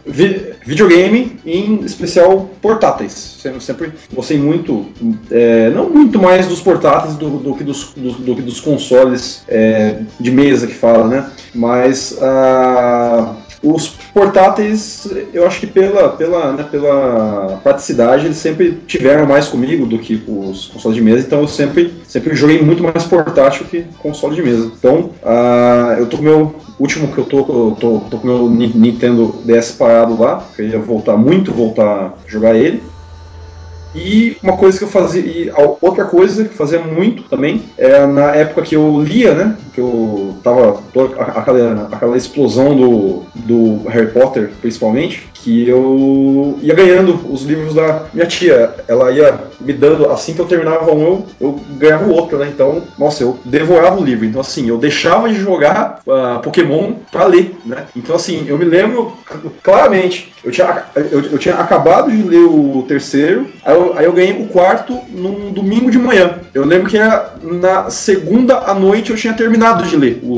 vi- videogame, em especial portáteis. Sempre, sempre gostei muito, é, não muito mais dos portáteis do, do que, dos, do, do que dos consoles é, de mesa que fala, né? Mas ah, os portáteis, eu acho que pela, pela, né, pela praticidade, eles sempre tiveram mais comigo do que os consoles de mesa, então eu sempre, sempre joguei muito mais portátil que console de mesa. Então, ah, eu tô com o meu último que eu tô, eu tô, tô com o meu Ni- Nintendo DS parado lá, que eu ia voltar muito, voltar a jogar ele. E uma coisa que eu fazia, e outra coisa que eu fazia muito também, era na época que eu lia, né? Que eu tava toda aquela, aquela explosão do, do Harry Potter, principalmente, que eu ia ganhando os livros da minha tia. Ela ia me dando, assim que eu terminava um, eu, eu ganhava o outro, né? Então, nossa, eu devorava o livro. Então, assim, eu deixava de jogar ah, Pokémon pra ler, né? Então, assim, eu me lembro claramente, eu tinha, eu, eu tinha acabado de ler o terceiro, aí eu, aí eu ganhei o quarto num domingo de manhã. Eu lembro que era na segunda à noite eu tinha terminado de ler o,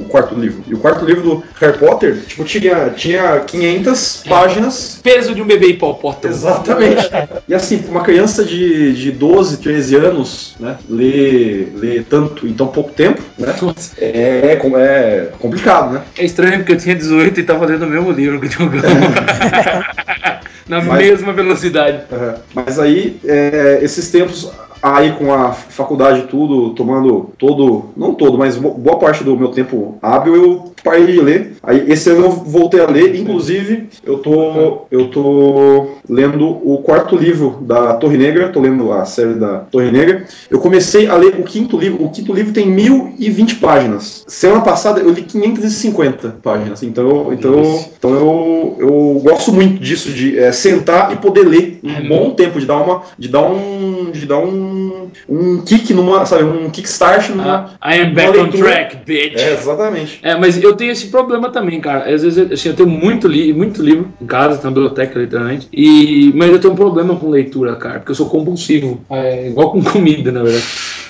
o quarto livro. E o quarto livro do Harry Potter, tipo, tinha, tinha 500 páginas. peso de um bebê hipopótamo. Exatamente. (laughs) E assim, uma criança de, de 12, 13 anos, né, ler, ler tanto em tão pouco tempo, né, é, com- é complicado, né? É estranho porque eu tinha 18 e tava lendo o mesmo livro que o Diogão. (laughs) (laughs) Na Mas- mesma velocidade. Aham. Mas aí, é, esses tempos aí com a faculdade tudo, tomando todo, não todo, mas bo- boa parte do meu tempo hábil, eu parei de ler. Aí esse ano eu voltei a ler, inclusive eu tô, eu tô lendo o quarto livro da Torre Negra, tô lendo a série da Torre Negra. Eu comecei a ler o quinto livro, o quinto livro tem 1020 páginas. Semana passada eu li 550 páginas, então, eu- então, então eu, eu gosto muito disso, de é, sentar e poder ler um bom tempo, de dar uma, de dar um, de dar um, um kick numa, sabe, um kickstart numa... Ah, I am back on leitura. track, bitch. É, exatamente. É, mas eu tenho esse problema também, cara. Às vezes assim, eu tenho muito, li muito livro em casa, na biblioteca, literalmente. E, mas eu tenho um problema com leitura, cara, porque eu sou compulsivo. É igual com (laughs) comida, na verdade.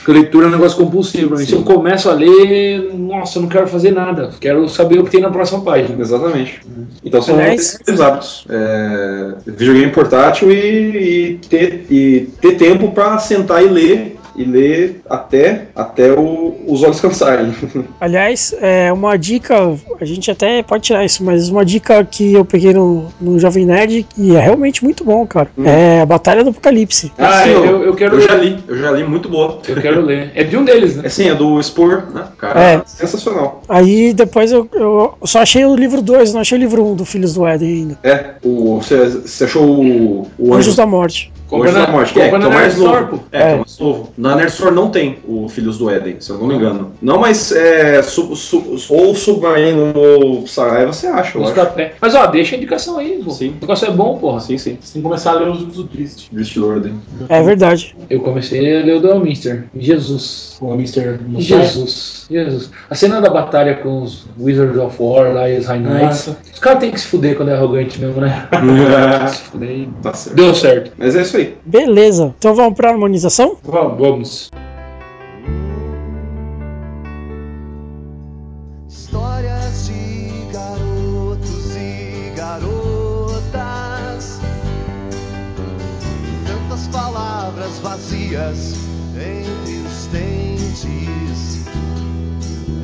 Porque leitura é um negócio compulsivo pra mim. Se eu começo a ler, nossa, eu não quero fazer nada. Quero saber o que tem na próxima página. Exatamente. Então são Aliás- esses hábitos. É, videogame portátil e, e ter, e ter tempo pra sentar e ler. E ler até, até o- os olhos cansarem. (laughs) Aliás, é uma dica, a gente até pode tirar isso, mas uma dica que eu peguei no, no Jovem Nerd e é realmente muito bom, cara. É a Batalha do Apocalipse. Ah, Assim, eu- eu quero eu já ler. li, eu já li, muito boa. Eu quero ler. É de um deles, né? É sim, é do Spor, né? Cara, É. sensacional. Aí depois eu, eu só achei o livro 2, não achei o livro 1 um do Filhos do Éden ainda. É, o, você, achou o, o Anjos da Morte. o Anjos Compra da na- Morte, que é, que é compra o na mais Nerd Store, novo. É, que é É. o mais novo. Na Nerd Store não tem o Filhos do Éden, se eu não me engano. Não, mas é. Sub, sub, ou Submarino ou Saraiva você acha, eu Os acho. da pé. Mas ó, deixa a indicação aí, pô. Sim. O negócio é bom, porra. Sim, sim. Você tem que começar a ler os do Triste. Beast Lord. É verdade. Eu comecei a ler o do Alminster. Jesus. O Mr. Mustang. Jesus. Jesus. A cena da batalha com os Wizards of War lá e os High Knights. Nossa. Os caras têm que se fuder quando é arrogante mesmo, né? (laughs) se fuder e tá certo. Deu certo. Mas é isso aí. Beleza. Então vamos pra harmonização? Vamos. Vamos. Histórias de garotos e garotas. Tantas palavras vazias entre os dentes.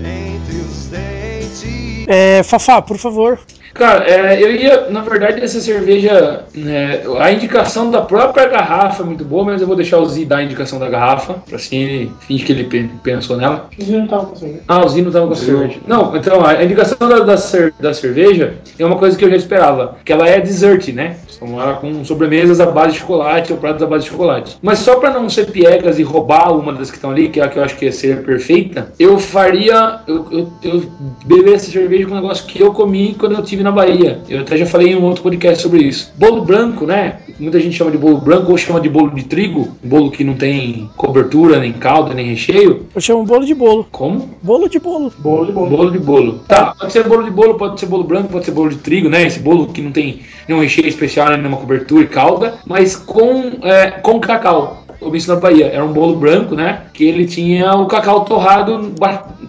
Entre os dentes. É, Fafá, por favor. Cara, é, eu ia, na verdade, essa cerveja, né, a indicação da própria garrafa é muito boa, mas eu vou deixar o Z dar a indicação da garrafa, assim ele finge que ele pe- pensou nela. Eles não estavam com cerveja. Ah, o Zino tava com a cerveja. Não, então a indicação da, da, da cerveja é uma coisa que eu já esperava, que ela é dessert, né? Então ela com sobremesas à base de chocolate ou pratos à base de chocolate. Mas só pra não ser piegas e roubar uma das que estão ali, que é a que eu acho que ia ser perfeita, eu faria. Eu, eu, eu beber essa cerveja com um negócio que eu comi quando eu estive na Bahia. Eu até já falei em um outro podcast sobre isso. Bolo branco, né? Muita gente chama de bolo branco ou chama de bolo de trigo, bolo que não tem cobertura, nem calda, nem recheio. Eu chamo bolo de bolo. Como? Bolo de bolo. Bolo de bolo. Bolo de bolo. Tá, pode ser bolo de bolo, pode ser bolo branco, pode ser bolo de trigo, né? Esse bolo que não tem nenhum recheio especial, nem nenhuma cobertura e calda, mas com, é, com cacau. Eu vi isso na Bahia. Era um bolo branco, né? Que ele tinha o cacau torrado,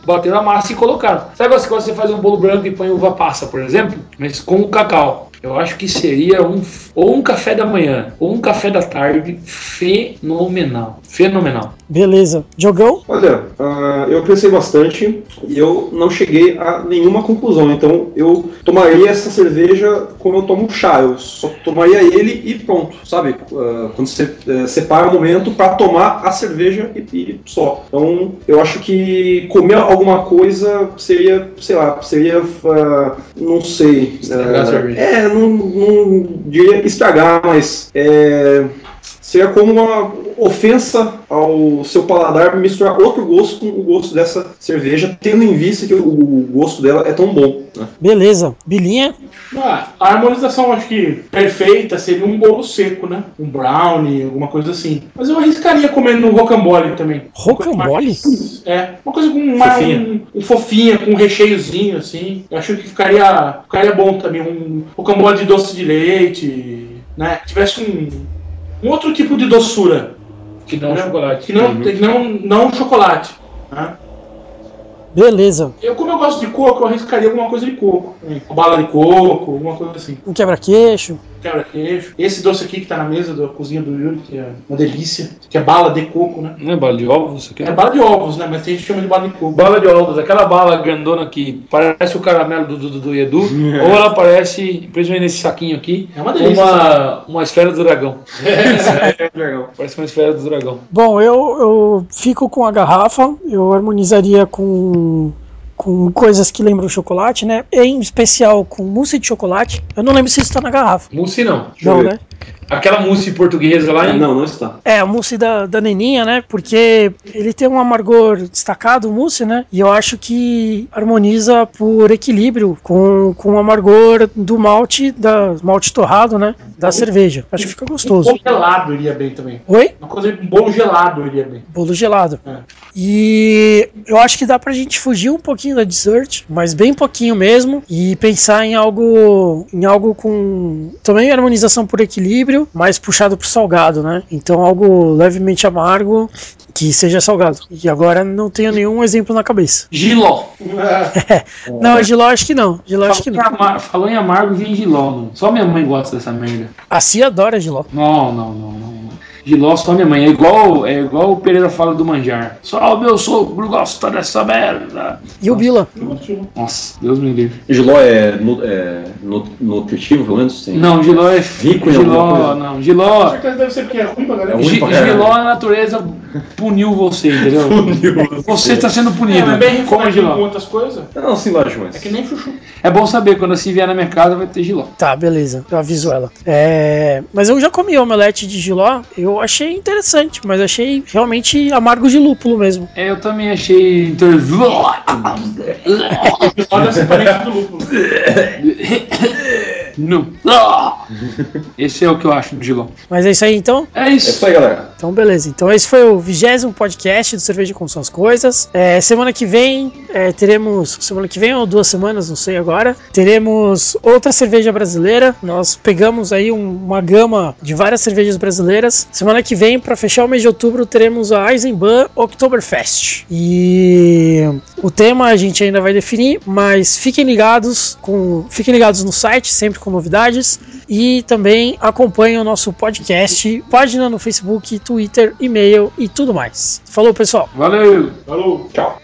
bateram a massa e colocaram. Sabe quando você faz um bolo branco e põe uva passa, por exemplo? Mas com o cacau. Eu acho que seria um ou um café da manhã ou um café da tarde fenomenal. Fenomenal. Beleza. Jogão? Olha, ah, eu pensei bastante e eu não cheguei a nenhuma conclusão. Então eu tomaria essa cerveja como eu tomo chá. Eu só tomaria ele e pronto, sabe? Ah, quando você eh, separa o momento para tomar a cerveja e, e só. Então eu acho que comer alguma coisa seria, sei lá, seria, ah, não sei. Estragar a cerveja. É, não, não diria estragar, mas é, seria como uma ofensa ao seu paladar misturar outro gosto com o gosto dessa cerveja, tendo em vista que o, gosto dela é tão bom. Né? Beleza. Bilinha? Ah, a harmonização acho que perfeita seria um bolo seco, né? Um brownie, alguma coisa assim. Mas eu arriscaria comendo um rocambole também. Rocambole? É, uma coisa com uma, Fofinha. um, um fofinha, com um recheiozinho, assim. Eu acho que ficaria, ficaria bom também. Um rocambole de doce de leite, né? Tivesse um, um outro tipo de doçura. Que não né? chocolate. Que não, que não, não chocolate. Né? Beleza. Eu, como eu gosto de coco, eu arriscaria alguma coisa de coco. bala de coco, alguma coisa assim. Um quebra-queixo. Quebra-queixo. Esse doce aqui que tá na mesa da cozinha do Yuri, que é uma delícia. Que é bala de coco, né? Não é bala de ovos isso aqui? É bala de ovos, né? Mas tem gente que chama de bala de coco. Bala de ovos, aquela bala grandona que parece o caramelo do, do, do Edu, ou ela parece, principalmente nesse saquinho aqui, É uma delícia, uma, uma esfera do dragão. É legal. Parece uma esfera do dragão. Bom, eu, eu fico com a garrafa. Eu harmonizaria com, muito com coisas que lembram chocolate, né? Em especial com mousse de chocolate. Eu não lembro se isso tá na garrafa. Mousse não. eu Não, ver. né? Aquela mousse portuguesa lá. Não, não está. É, a mousse da, da Neninha, né? Porque ele tem um amargor destacado, o mousse, né? E eu acho que harmoniza por equilíbrio com, com o amargor do malte, da malte torrado, né? Da cerveja. Acho que fica Um gostoso. bolo gelado iria bem também. Oi? Uma coisa, um bolo gelado iria bem. Bolo gelado. É. E eu acho que dá pra gente fugir um pouquinho da dessert, mas bem pouquinho mesmo, e pensar em algo em algo com também harmonização por equilíbrio, mais puxado pro salgado, né? Então algo levemente amargo que seja salgado. E agora não tenho nenhum exemplo na cabeça. Giló. (laughs) Não, Giló acho que não. Giló acho que Falou em, não. amar- falou em amargo, vem Giló. Só minha mãe gosta dessa merda. A Cia adora Giló. Não, não, não, não. Não. Giló só minha mãe. É igual, é igual o Pereira fala do manjar. Só o meu sogro gosta dessa merda. E o Bila? Nossa, Deus me livre. Giló é, nu- é nu- nutritivo, pelo menos? Sim. Não, Giló é Rico em Giló, coisa? não. Com Giló. certeza deve ser porque é ruim pra É galera. caralho. Giló, a natureza puniu você, entendeu? (laughs) Você está sendo É, punido. mas bem Como Giló. outras coisas. Não, sim, lógico, mas. É que nem chuchu. É bom saber, quando assim vier na minha casa vai ter Giló. Tá, beleza. Eu aviso ela. É, Mas eu já comi omelete de Giló. Eu eu achei interessante, mas achei realmente amargo de lúpulo mesmo. É, eu também achei. inter- parente do lúpulo. (laughs) Não. Esse é o que eu acho do Giló. Mas é isso aí então? É É isso. isso aí, galera. Então, beleza. Então, esse foi o vigésimo podcast do Cerveja Como São as Coisas. É, semana que vem, é, teremos. Semana que vem ou duas semanas, não sei agora. Teremos outra cerveja brasileira. Nós pegamos aí um- uma gama de várias cervejas brasileiras. Semana que vem, para fechar o mês de outubro, teremos a Eisenbahn Oktoberfest. E o tema a gente ainda vai definir, mas fiquem ligados com. Fiquem ligados no site, sempre com novidades. E também acompanhem o nosso podcast, página no Facebook, Twitter, e-mail e tudo mais. Falou, pessoal! Valeu. Falou. Tchau.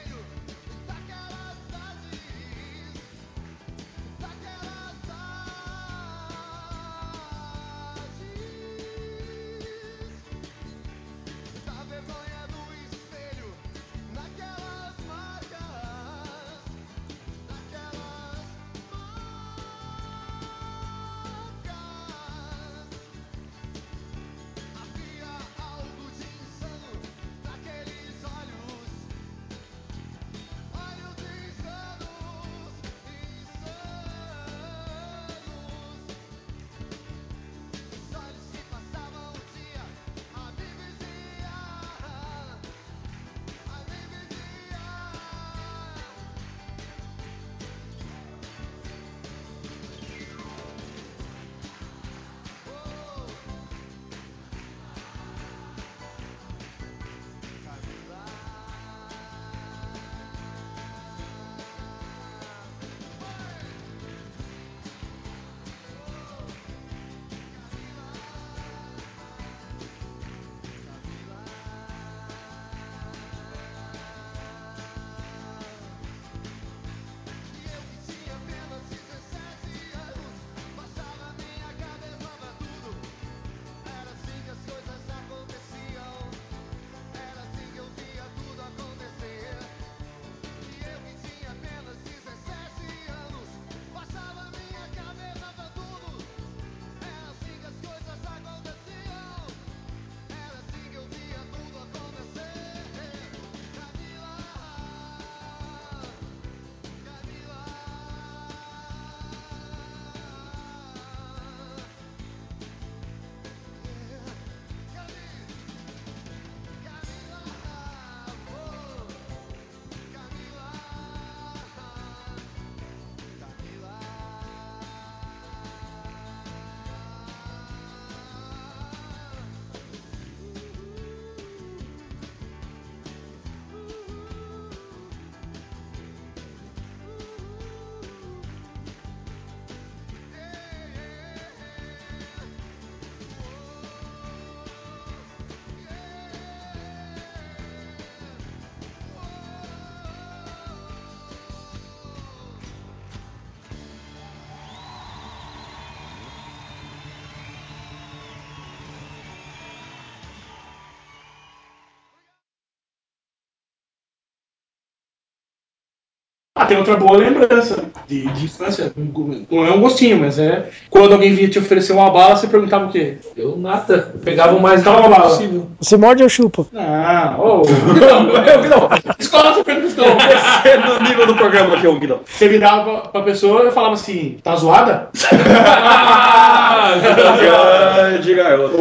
Ah, tem outra boa lembrança de, de infância. Não é um gostinho, mas é. Quando alguém vinha te oferecer uma bala, você perguntava o quê? Eu nada. Eu pegava o mais rápido bala. possível. Você morde ou chupa? Ah, ô. (laughs) Eu que não. Escola (laughs) você perguntou. Descer no nível do programa aqui, o Guidão. Você virava pra, pra pessoa e falava assim: tá zoada? (laughs) Diga, eu.